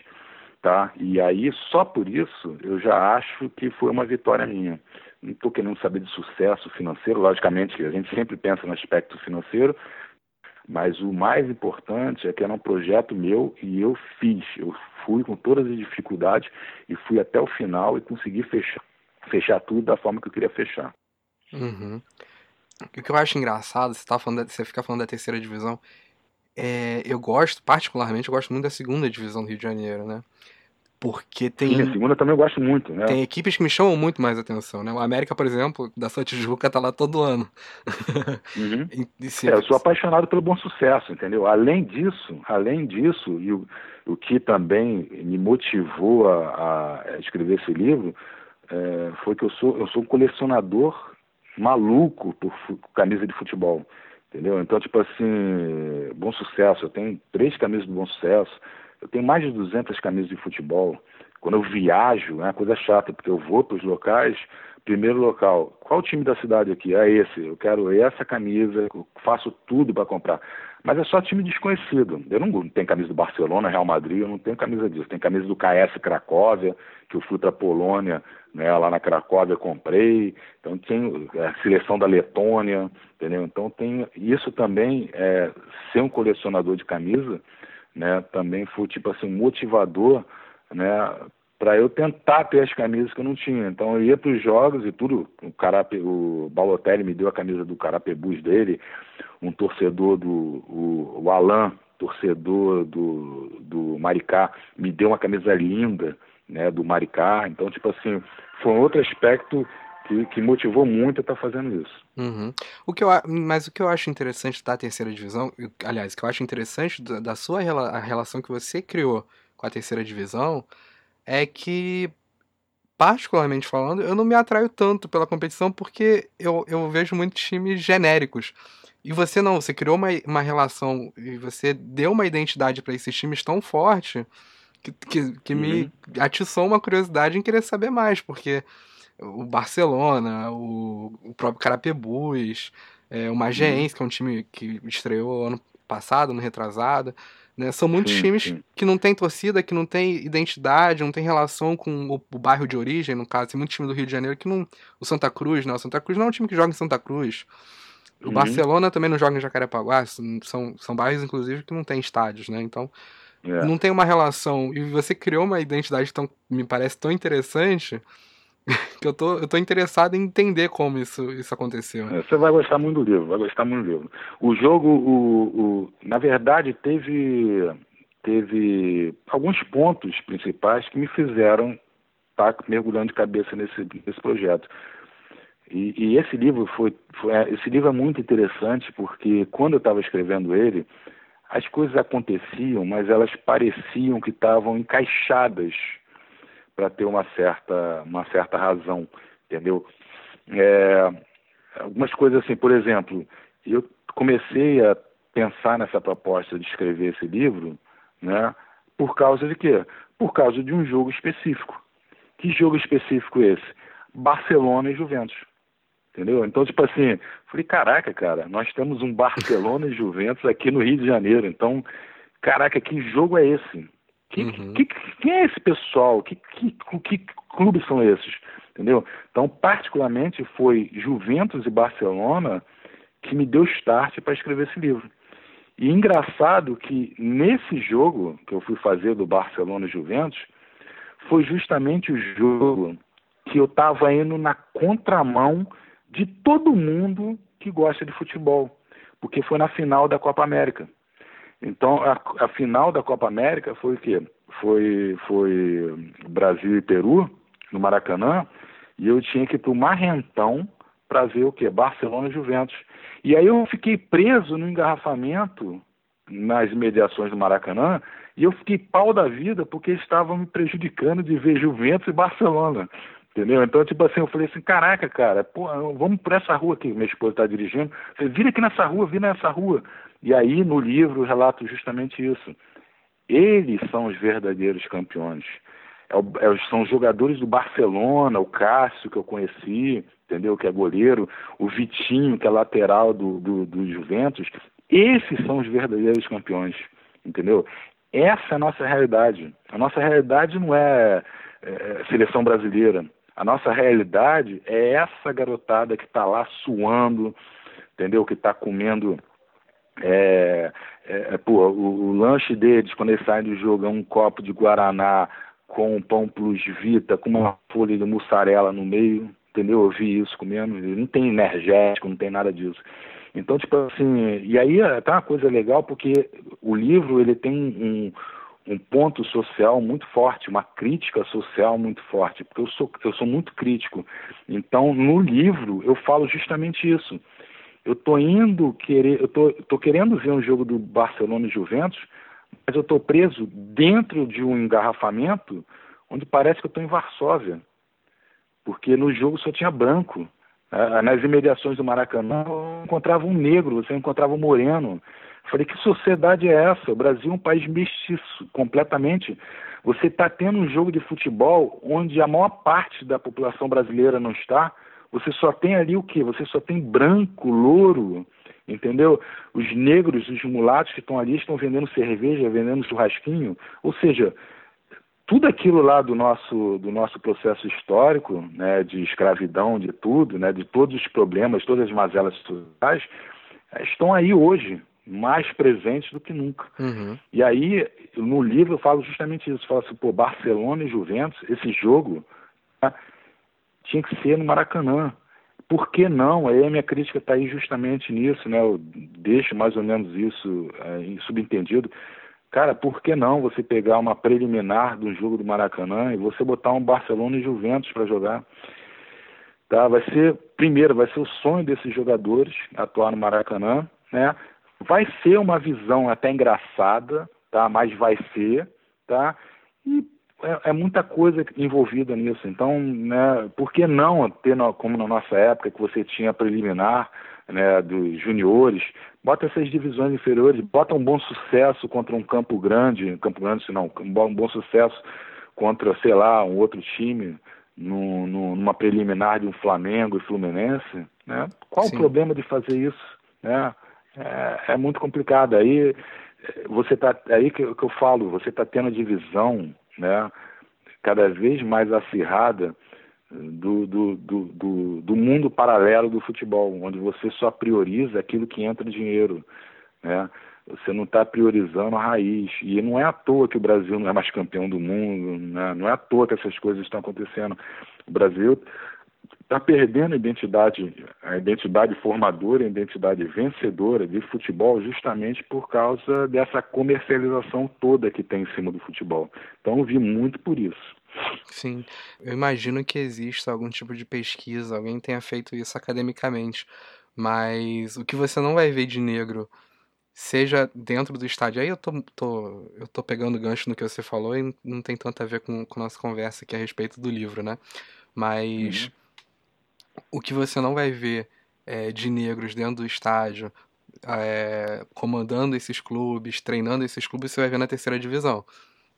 tá? E aí, só por isso, eu já acho que foi uma vitória minha não estou querendo saber de sucesso financeiro, logicamente a gente sempre pensa no aspecto financeiro, mas o mais importante é que era um projeto meu e eu fiz. Eu fui com todas as dificuldades e fui até o final e consegui fechar, fechar tudo da forma que eu queria fechar. Uhum. O que eu acho engraçado, você, tá falando você fica falando da terceira divisão, é, eu gosto, particularmente, eu gosto muito da segunda divisão do Rio de Janeiro, né? Porque tem. Sim, a segunda também eu gosto muito, né? Tem equipes que me chamam muito mais atenção, né? O América, por exemplo, da sua Tijuca, tá lá todo ano. Uhum. e, se... é, eu sou apaixonado pelo bom sucesso, entendeu? Além disso, além disso, e o, o que também me motivou a, a escrever esse livro é, foi que eu sou, eu sou um colecionador maluco por camisa de futebol. Entendeu? Então, tipo assim, bom sucesso. Eu tenho três camisas do bom sucesso. Eu tenho mais de 200 camisas de futebol. Quando eu viajo, é uma coisa chata, porque eu vou para os locais, primeiro local, qual o time da cidade aqui? É esse, eu quero essa camisa, faço tudo para comprar. Mas é só time desconhecido. Eu não tenho camisa do Barcelona, Real Madrid, eu não tenho camisa disso. Tem camisa do KS Cracóvia, que eu fui para a Polônia, né, lá na Cracóvia comprei. Então tem é, a seleção da Letônia, entendeu? Então tem isso também, é, ser um colecionador de camisa, né, também foi tipo assim um motivador, né, para eu tentar ter as camisas que eu não tinha. Então eu ia para os jogos e tudo, o Carape, o Balotelli me deu a camisa do Carapebus dele, um torcedor do o, o Alan, torcedor do, do Maricá, me deu uma camisa linda, né, do Maricá. Então, tipo assim, foi um outro aspecto que, que motivou muito a estar tá fazendo isso. Uhum. O que eu, mas o que eu acho interessante da terceira divisão, aliás, o que eu acho interessante da, da sua a relação que você criou com a terceira divisão é que, particularmente falando, eu não me atraio tanto pela competição porque eu, eu vejo muitos times genéricos. E você não, você criou uma, uma relação e você deu uma identidade para esses times tão forte que, que, que uhum. me atiçou uma curiosidade em querer saber mais, porque o Barcelona, o, o próprio Carapebus, é, o Magiense, uhum. que é um time que estreou ano passado, no retrasado. Né? São muitos sim, times sim. que não tem torcida, que não tem identidade, não tem relação com o, o, bairro de origem, no caso. Tem muito time do Rio de Janeiro que não. O Santa Cruz, né? O Santa Cruz não é um time que joga em Santa Cruz. O uhum. Barcelona também não joga em Jacarepaguá. São, são bairros, inclusive, que não tem estádios, né? Então. É. Não tem uma relação. E você criou uma identidade tão. me parece tão interessante que eu tô, eu tô interessado em entender como isso, isso aconteceu. É, você vai gostar muito do livro, vai gostar muito do livro. O jogo, o, o, na verdade, teve, teve alguns pontos principais que me fizeram estar tá mergulhando de cabeça nesse, nesse projeto. E, e esse livro foi, foi, é, esse livro é muito interessante porque quando eu estava escrevendo ele, as coisas aconteciam, mas elas pareciam que estavam encaixadas para ter uma certa, uma certa razão, entendeu? É, algumas coisas assim, por exemplo, eu comecei a pensar nessa proposta de escrever esse livro, né? Por causa de quê? Por causa de um jogo específico. Que jogo específico é esse? Barcelona e Juventus. Entendeu? Então, tipo assim, falei, caraca, cara, nós temos um Barcelona e Juventus aqui no Rio de Janeiro. Então, caraca, que jogo é esse? Que, uhum. que, quem é esse pessoal? Que, que, que clubes são esses? Entendeu? Então, particularmente, foi Juventus e Barcelona que me deu start para escrever esse livro. E engraçado que nesse jogo que eu fui fazer do Barcelona e Juventus, foi justamente o jogo que eu estava indo na contramão de todo mundo que gosta de futebol, porque foi na final da Copa América. Então, a, a, final da Copa América foi o quê? Foi, foi Brasil e Peru, no Maracanã, e eu tinha que ir para o Marrentão para ver o quê? Barcelona e Juventus. E aí eu fiquei preso no engarrafamento nas imediações do Maracanã e eu fiquei pau da vida porque estavam me prejudicando de ver Juventus e Barcelona. Entendeu? Então, tipo assim, eu falei assim, caraca, cara, pô, vamos por essa rua aqui, minha esposa está dirigindo. Falei, vira aqui nessa rua, vira nessa rua. E aí, no livro, relato justamente isso. Eles são os verdadeiros campeões. É, é, são os jogadores do Barcelona, o Cássio, que eu conheci, entendeu? Que é goleiro, o Vitinho, que é lateral do, do, do Juventus. Esses são os verdadeiros campeões, entendeu? Essa é a nossa realidade. A nossa realidade não é, é seleção brasileira. A nossa realidade é essa garotada que está lá suando, entendeu? Que está comendo. É, é, pô, o, o, lanche deles, quando eles saem do jogo, é um copo de Guaraná com pão plus vita, com uma folha de mussarela no meio, entendeu? Eu vi isso comendo. Não tem energético, não tem nada disso. Então, tipo assim, e aí é, tá uma coisa legal porque o livro ele tem um, um ponto social muito forte, uma crítica social muito forte, porque eu sou, eu sou muito crítico. Então, no livro, eu falo justamente isso. Eu tô indo querer, eu tô, tô querendo ver um jogo do Barcelona e Juventus, mas eu tô preso dentro de um engarrafamento onde parece que eu estou em Varsóvia, porque no jogo só tinha branco. Nas imediações do Maracanã, eu encontrava um negro, você encontrava um moreno. Falei, que sociedade é essa? O Brasil é um país mestiço, completamente. Você está tendo um jogo de futebol onde a maior parte da população brasileira não está. Você só tem ali o quê? Você só tem branco, louro, entendeu? Os negros, os mulatos que estão ali estão vendendo cerveja, vendendo churrasquinho. Ou seja, tudo aquilo lá do nosso, do nosso processo histórico, né, de escravidão, de tudo, né, de todos os problemas, todas as mazelas sociais, estão aí hoje, mais presentes do que nunca. Uhum. E aí, no livro, eu falo justamente isso. Eu falo assim, pô, Barcelona e Juventus, esse jogo né, tinha que ser no Maracanã. Por que não? Aí a minha crítica está aí justamente nisso, né? Eu deixo mais ou menos isso é, subentendido Cara, por que não você pegar uma preliminar do jogo do Maracanã e você botar um Barcelona e Juventus para jogar? Tá? Vai ser, primeiro, vai ser o sonho desses jogadores atuar no Maracanã, né? Vai ser uma visão até engraçada, tá? Mas vai ser, tá? E é, é muita coisa envolvida nisso. Então, né, por que não ter, como na nossa época, que você tinha preliminar, né, dos juniores, bota essas divisões inferiores, bota um bom sucesso contra um Campo Grande, Campo Grande se não, um bom, um bom sucesso contra, sei lá, um outro time, no, no, numa preliminar de um Flamengo e Fluminense, né? Qual Sim. o problema de fazer isso, né? É, é muito complicado. Aí você tá aí que, que eu falo, você está tendo a divisão, né? Cada vez mais acirrada do, do, do, do, do mundo paralelo do futebol, onde você só prioriza aquilo que entra dinheiro, né? Você não está priorizando a raiz. E não é à toa que o Brasil não é mais campeão do mundo, né? não é à toa que essas coisas estão acontecendo. O Brasil está perdendo a identidade, a identidade formadora, a identidade vencedora de futebol justamente por causa dessa comercialização toda que tem em cima do futebol. Então eu vi muito por isso. Sim, eu imagino que exista algum tipo de pesquisa, alguém tenha feito isso academicamente, mas o que você não vai ver de negro, seja dentro do estádio, aí eu tô, tô, eu tô pegando gancho no que você falou e não tem tanto a ver com, com a nossa conversa aqui a respeito do livro, né? Mas uhum. O que você não vai ver é, de negros dentro do estádio, é, comandando esses clubes, treinando esses clubes, você vai ver na terceira divisão.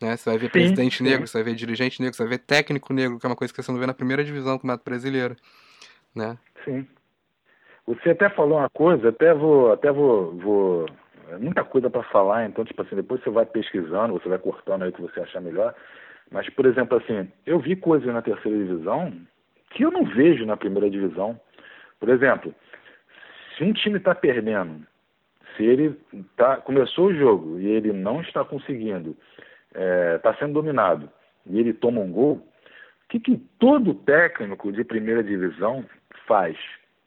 Né? Você vai ver sim, presidente sim. negro, você vai ver dirigente negro, você vai ver técnico negro, que é uma coisa que você não vê na primeira divisão do Campeonato Brasileiro. Né? Sim. Você até falou uma coisa, até vou, até vou, vou é muita coisa para falar, então tipo assim, depois você vai pesquisando, você vai cortando aí o que você achar melhor. Mas por exemplo assim, eu vi coisas na terceira divisão que eu não vejo na primeira divisão. Por exemplo, se um time está perdendo, se ele tá, começou o jogo e ele não está conseguindo está é, tá sendo dominado e ele toma um gol, o que, que todo técnico de primeira divisão faz?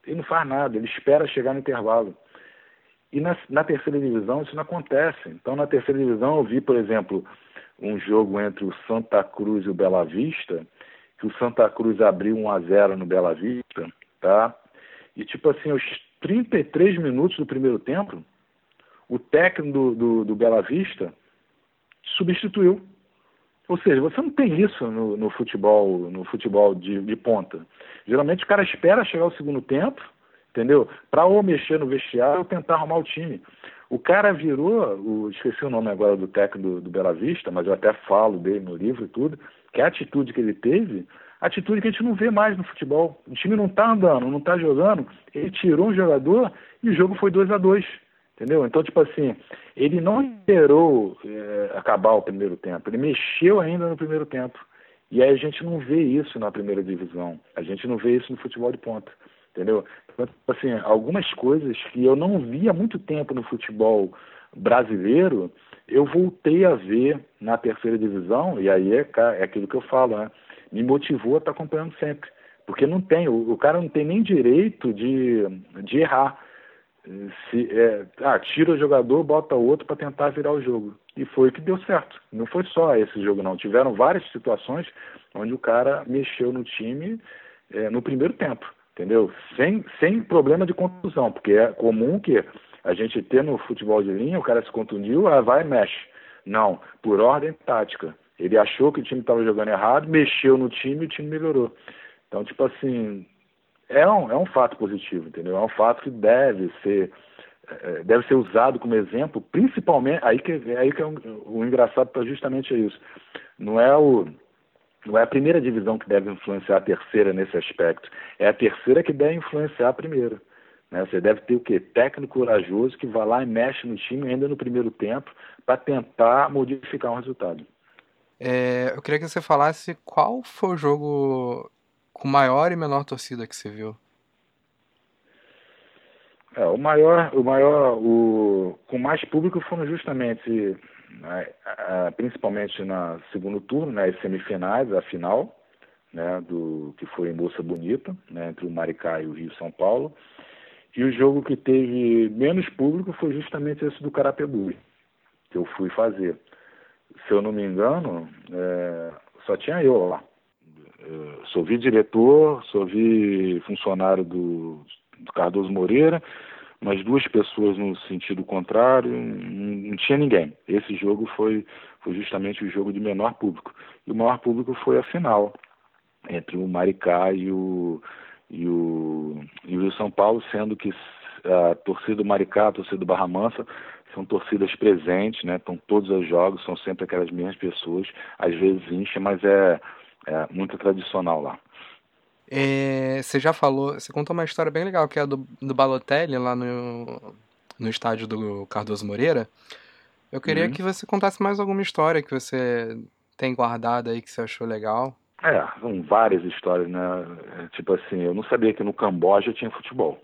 Ele não faz nada, ele espera chegar no intervalo. E na, na, terceira divisão isso não acontece. Então, na terceira divisão, eu vi, por exemplo, um jogo entre o Santa Cruz e o Bela Vista, que o Santa Cruz abriu 1 a 0 no Bela Vista, tá? E, tipo assim, aos 33 minutos do primeiro tempo, o técnico do, do, do Bela Vista substituiu. Ou seja, você não tem isso no, no futebol, no futebol de, de, ponta. Geralmente o cara espera chegar o segundo tempo, entendeu? Para ou mexer no vestiário ou tentar arrumar o time. O cara virou, o, esqueci o nome agora do técnico do, do Bela Vista, mas eu até falo dele no livro e tudo, que a atitude que ele teve, atitude que a gente não vê mais no futebol. O time não está andando, não está jogando, ele tirou um jogador e o jogo foi 2 a 2 Entendeu? Então, tipo assim, ele não esperou é, acabar o primeiro tempo, ele mexeu ainda no primeiro tempo. E aí a gente não vê isso na primeira divisão, a gente não vê isso no futebol de ponta, entendeu? Então, tipo assim, algumas coisas que eu não via há muito tempo no futebol brasileiro, eu voltei a ver na terceira divisão, e aí é, é aquilo que eu falo, né? Me motivou a estar acompanhando sempre. Porque não tem, o, o cara não tem nem direito de, de errar se, é, ah, tira o jogador, bota outro para tentar virar o jogo. E foi o que deu certo. Não foi só esse jogo, não. Tiveram várias situações onde o cara mexeu no time é, no primeiro tempo, entendeu? Sem, sem problema de contusão, porque é comum que a gente ter no futebol de linha, o cara se contundiu, ah, vai e mexe. Não, por ordem tática. Ele achou que o time estava jogando errado, mexeu no time e o time melhorou. Então, tipo assim, é um, é um fato positivo, entendeu? É um fato que deve ser é, deve ser usado como exemplo, principalmente aí que aí que é um, o engraçado está justamente isso. Não é o não é a primeira divisão que deve influenciar a terceira nesse aspecto, é a terceira que deve influenciar a primeira. Né? Você deve ter o quê? Técnico corajoso que vai lá e mexe no time ainda no primeiro tempo para tentar modificar um resultado. É, eu queria que você falasse qual foi o jogo com maior e menor torcida que você viu? É, o maior, o maior, o com mais público foram justamente, né, principalmente na segundo turno, né, as semifinais, a final, né, do que foi em Moça Bonita, né, entre o Maricá e o Rio São Paulo. E o jogo que teve menos público foi justamente esse do Carapebu, que eu fui fazer. Se eu não me engano, é, só tinha eu lá. Eh, sou vice-diretor, sou vi-funcionário do, do Cardoso Moreira, mas duas pessoas no sentido contrário, não, tinha ninguém. Esse jogo foi, foi justamente o jogo de menor público. E o maior público foi a final, entre o Maricá e o, e o, e o São Paulo, sendo que a torcida do Maricá, a torcida do Barra Mansa, são torcidas presentes, né? Estão todos os jogos, são sempre aquelas mesmas pessoas, às vezes incha, mas é é muito tradicional lá. É, você já falou, você contou uma história bem legal, que é do, do Balotelli, lá no, no estádio do Cardoso Moreira. Eu queria uhum. que você contasse mais alguma história que você tem guardada aí, que você achou legal. É, são várias histórias, né? É, tipo assim, eu não sabia que no Camboja tinha futebol,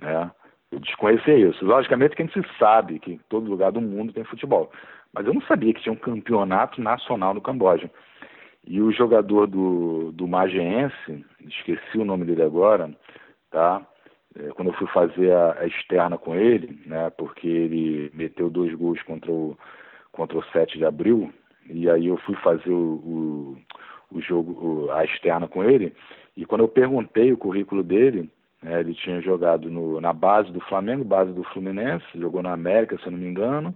né? Eu desconhecia isso. Logicamente que a gente sabe que em todo lugar do mundo tem futebol. Mas eu não sabia que tinha um campeonato nacional no Camboja. E o jogador do, do Mageense, esqueci o nome dele agora, tá? É, quando eu fui fazer a, a, externa com ele, né? Porque ele meteu dois gols contra o, contra o 7 de abril, e aí eu fui fazer o, o, o jogo, o, a externa com ele, e quando eu perguntei o currículo dele, né, ele tinha jogado no, na base do Flamengo, base do Fluminense, jogou na América, se eu não me engano,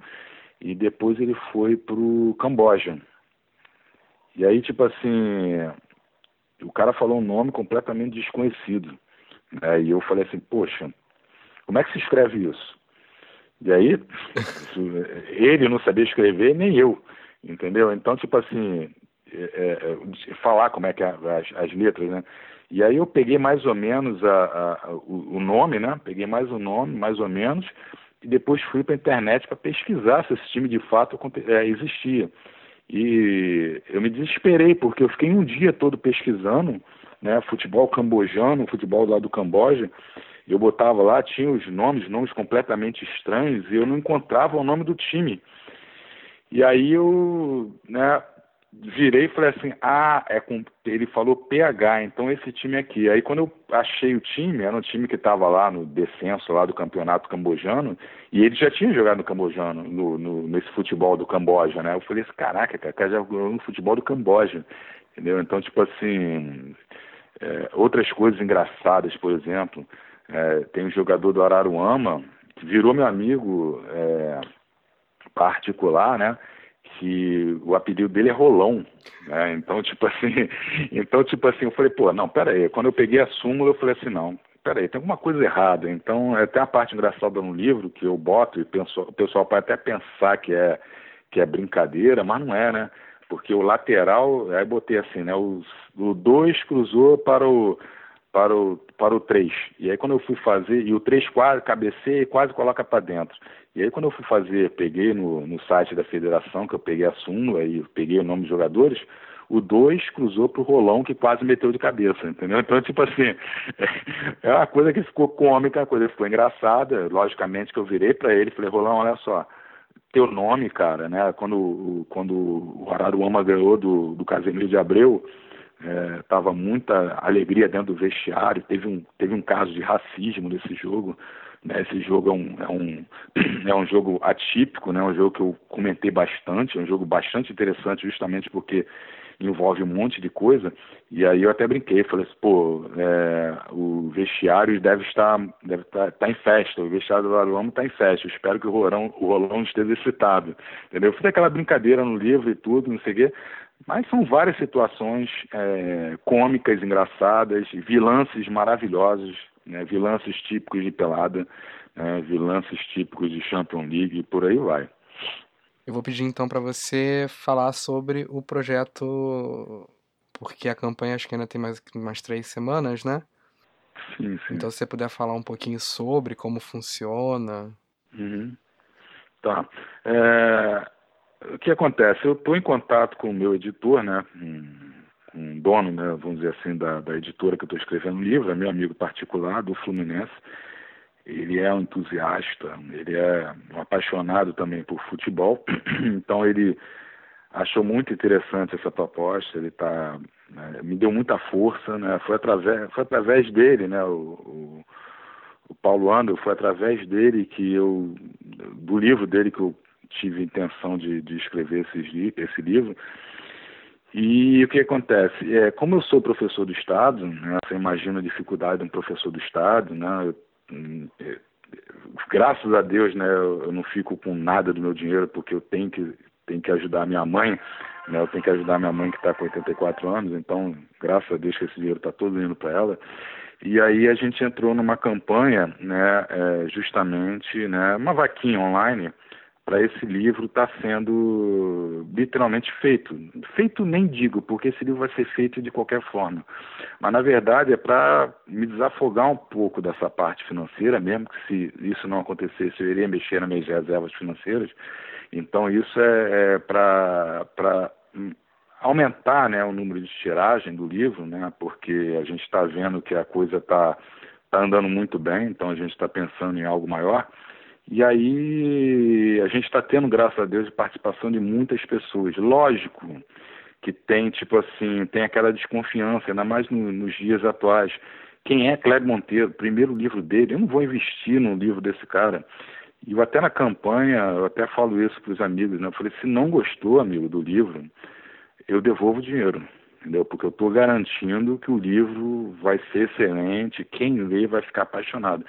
e depois ele foi para o Camboja, e aí, tipo assim, o cara falou um nome completamente desconhecido. Né? E eu falei assim, poxa, como é que se escreve isso? E aí, ele não sabia escrever, nem eu, entendeu? Então, tipo assim, é, é, é falar como é que é as, as, letras, né? E aí eu peguei mais ou menos a, a, o, o, nome, né? Peguei mais o nome, mais ou menos, e depois fui para a internet para pesquisar se esse time de fato é, existia. E eu me desesperei, porque eu fiquei um dia todo pesquisando, né, futebol cambojano, futebol lá do Camboja. Eu botava lá, tinha os nomes, nomes completamente estranhos, e eu não encontrava o nome do time. E aí eu, né, virei e falei assim, ah, é com, ele falou PH, então esse time aqui. Aí quando eu achei o time, era um time que estava lá no descenso lá do campeonato cambojano, e ele já tinha jogado no cambojano, no, no, nesse futebol do Camboja, né? Eu falei assim, caraca, cara, já jogou no futebol do Camboja, entendeu? Então, tipo assim, é, outras coisas engraçadas, por exemplo, é, tem um jogador do Araruama, virou meu amigo é, particular, né? Que o apelido dele é Rolão, né? Então, tipo assim, então, tipo assim, eu falei, pô, não, pera aí. Quando eu peguei a súmula, eu falei assim, não, peraí, tem alguma coisa errada. Então, é até a parte engraçada no livro que eu boto e penso, o pessoal pode até pensar que é, que é brincadeira, mas não é, né? Porque o lateral, aí botei assim, né? Os, o 2 cruzou para o para o para o 3. E aí quando eu fui fazer, e o 3 quase cabeceia e quase coloca para dentro. E aí quando eu fui fazer, peguei no, no site da federação, que eu peguei a súmula e peguei o nome dos jogadores, o 2 cruzou pro Rolão que quase meteu de cabeça, entendeu? Então, tipo assim, é uma coisa que ficou cômica, a coisa ficou engraçada, logicamente que eu virei para ele e falei, Rolão, olha só, teu nome, cara, né? Quando, quando o Araruama ganhou do, do Casemiro de Abreu, é, tava muita alegria dentro do vestiário, teve um, teve um caso de racismo nesse jogo, né? Esse jogo é um, é um, é um jogo atípico, né? Um jogo que eu comentei bastante, é um jogo bastante interessante justamente porque envolve um monte de coisa. E aí eu até brinquei, falei assim, pô, é, o vestiário deve estar, deve estar, tá, tá em festa, o vestiário do Aruamo está em festa. Eu espero que o Rolão, o Rolão esteja excitado. Entendeu? Eu fiz aquela brincadeira no livro e tudo, não sei o quê. Mas são várias situações é, cômicas, engraçadas, vilances maravilhosos, né, vilances típicos de pelada, né, vilances típicos de Champions League e por aí vai. Eu vou pedir então para você falar sobre o projeto, porque a campanha acho que ainda tem mais, mais três semanas, né? Sim, sim. Então, se você puder falar um pouquinho sobre como funciona. Uhum. Tá. É, o que acontece? Eu estou em contato com o meu editor, né? Com o dono, né, vamos dizer assim, da, da editora que eu estou escrevendo o livro, é meu amigo particular do Fluminense. Ele é um entusiasta, ele é um apaixonado também por futebol, então ele achou muito interessante essa proposta, ele tá, né, me deu muita força, né, foi através, foi através dele, né, o, o, o Paulo Andro, foi através dele que eu, do livro dele que eu tive intenção de, de escrever esses, esse livro, e o que acontece? É, como eu sou professor do Estado, né, você imagina a dificuldade de um professor do Estado, né, eu graças a Deus, né, eu não fico com nada do meu dinheiro porque eu tenho que, tenho que ajudar minha mãe, né, eu tenho que ajudar minha mãe que está com 84 anos, então, graças a Deus que esse dinheiro está todo indo para ela. E aí a gente entrou numa campanha, né, é, justamente, né, uma vaquinha online, para esse livro estar tá sendo literalmente feito. Feito nem digo, porque esse livro vai ser feito de qualquer forma. Mas na verdade é para me desafogar um pouco dessa parte financeira, mesmo que se isso não acontecesse, eu iria mexer nas minhas reservas financeiras. Então isso é, é para aumentar né, o número de tiragem do livro, né, porque a gente está vendo que a coisa está tá andando muito bem, então a gente está pensando em algo maior. E aí a gente está tendo, graças a Deus, participação de muitas pessoas. Lógico que tem, tipo assim, tem aquela desconfiança, ainda mais no, nos dias atuais. Quem é Kleber Monteiro? Primeiro livro dele, eu não vou investir num livro desse cara. E eu até na campanha, eu até falo isso para os amigos, né? Eu falei, se não gostou, amigo, do livro, eu devolvo o dinheiro, entendeu? Porque eu estou garantindo que o livro vai ser excelente, quem lê vai ficar apaixonado.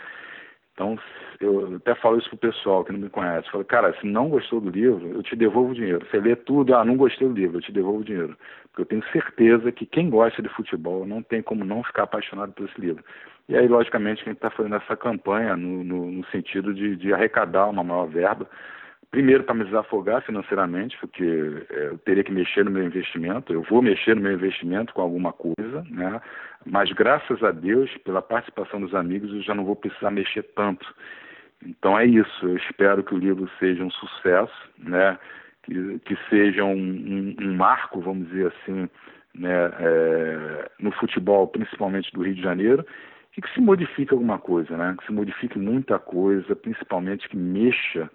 Então, eu até falo isso pro pessoal que não me conhece. Falo, cara, se não gostou do livro, eu te devolvo o dinheiro. Você lê tudo, ah, não gostei do livro, eu te devolvo o dinheiro. Porque eu tenho certeza que quem gosta de futebol não tem como não ficar apaixonado por esse livro. E aí, logicamente, gente está fazendo essa campanha no, no, no sentido de, de arrecadar uma maior verba Primeiro, para me desafogar financeiramente, porque é, eu teria que mexer no meu investimento. Eu vou mexer no meu investimento com alguma coisa, né? Mas graças a Deus, pela participação dos amigos, eu já não vou precisar mexer tanto. Então é isso. Eu espero que o livro seja um sucesso, né? Que, que seja um, um, um marco, vamos dizer assim, né? É, no futebol, principalmente do Rio de Janeiro, e que se modifique alguma coisa, né? Que se modifique muita coisa, principalmente que mexa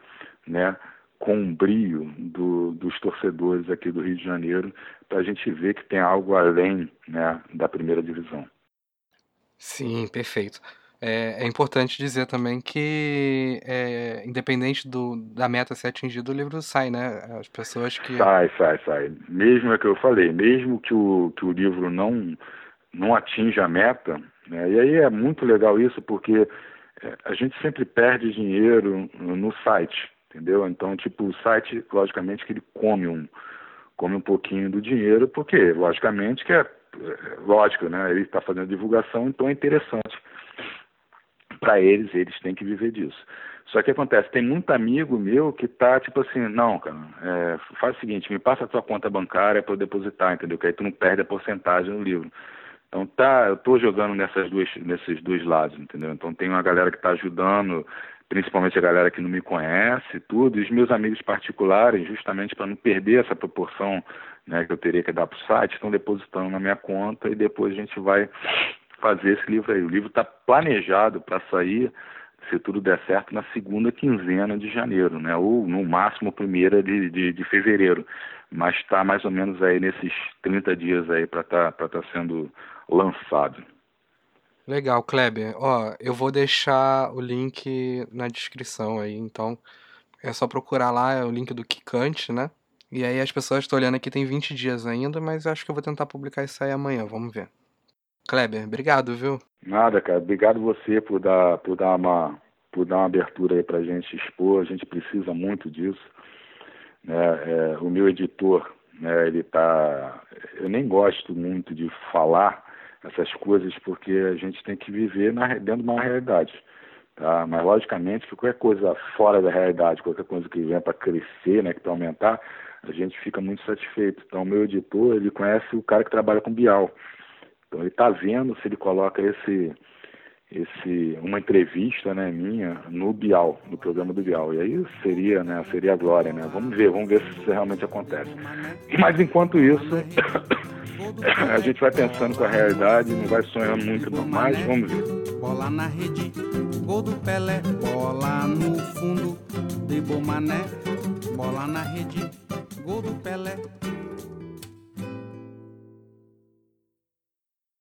né, com o brio do, dos torcedores aqui do Rio de Janeiro, para a gente ver que tem algo além né, da primeira divisão. Sim, perfeito. É, é importante dizer também que, é, independente do, da meta ser atingida, o livro sai, né? As pessoas que. Sai, sai, sai. Mesmo é que eu falei, mesmo que o, que o livro não, não atinja a meta, né? e aí é muito legal isso, porque é, a gente sempre perde dinheiro no site, entendeu? Então, tipo, o site, logicamente, que ele come um, come um pouquinho do dinheiro, porque, logicamente, que é, é lógico, né? Ele está fazendo divulgação, então é interessante para eles, eles têm que viver disso. Só que acontece, tem muito amigo meu que tá tipo assim, não, cara, é, faz o seguinte, me passa a tua conta bancária para eu depositar, entendeu? Que aí tu não perde a porcentagem no livro. Então tá, eu tô jogando nessas duas, nesses dois lados, entendeu? Então tem uma galera que está ajudando, principalmente a galera que não me conhece, tudo, e os meus amigos particulares, justamente para não perder essa proporção né, que eu teria que dar para o site, estão depositando na minha conta e depois a gente vai fazer esse livro aí. O livro está planejado para sair, se tudo der certo, na segunda quinzena de janeiro, né? Ou no máximo primeira de, de, de fevereiro. Mas está mais ou menos aí nesses 30 dias aí para estar tá, tá sendo lançado. Legal, Kleber. Ó, eu vou deixar o link na descrição aí, então é só procurar lá, é o link do Kikante, né? E aí as pessoas estão olhando aqui, tem 20 dias ainda, mas acho que eu vou tentar publicar isso aí amanhã, vamos ver. Kleber, obrigado, viu? Nada, cara. Obrigado você por dar, por dar uma, por dar uma abertura aí pra gente expor. A gente precisa muito disso. Né? É, o meu editor, né, ele tá. Eu nem gosto muito de falar essas coisas porque a gente tem que viver na, dentro de uma realidade. Tá? Mas logicamente que qualquer coisa fora da realidade, qualquer coisa que venha para crescer, né, que para aumentar, a gente fica muito satisfeito. Então o meu editor, ele conhece o cara que trabalha com Bial. Então ele está vendo se ele coloca esse, esse, uma entrevista né, minha no Bial, no programa do Bial. E aí seria, né, seria a glória, né? Vamos ver, vamos ver se isso realmente acontece. Mas enquanto isso, a gente vai pensando com a realidade, não vai sonhando muito não, mas vamos ver. Bola na rede, gol do Pelé, bola no fundo, de Bomané, bola na rede, gol do Pelé.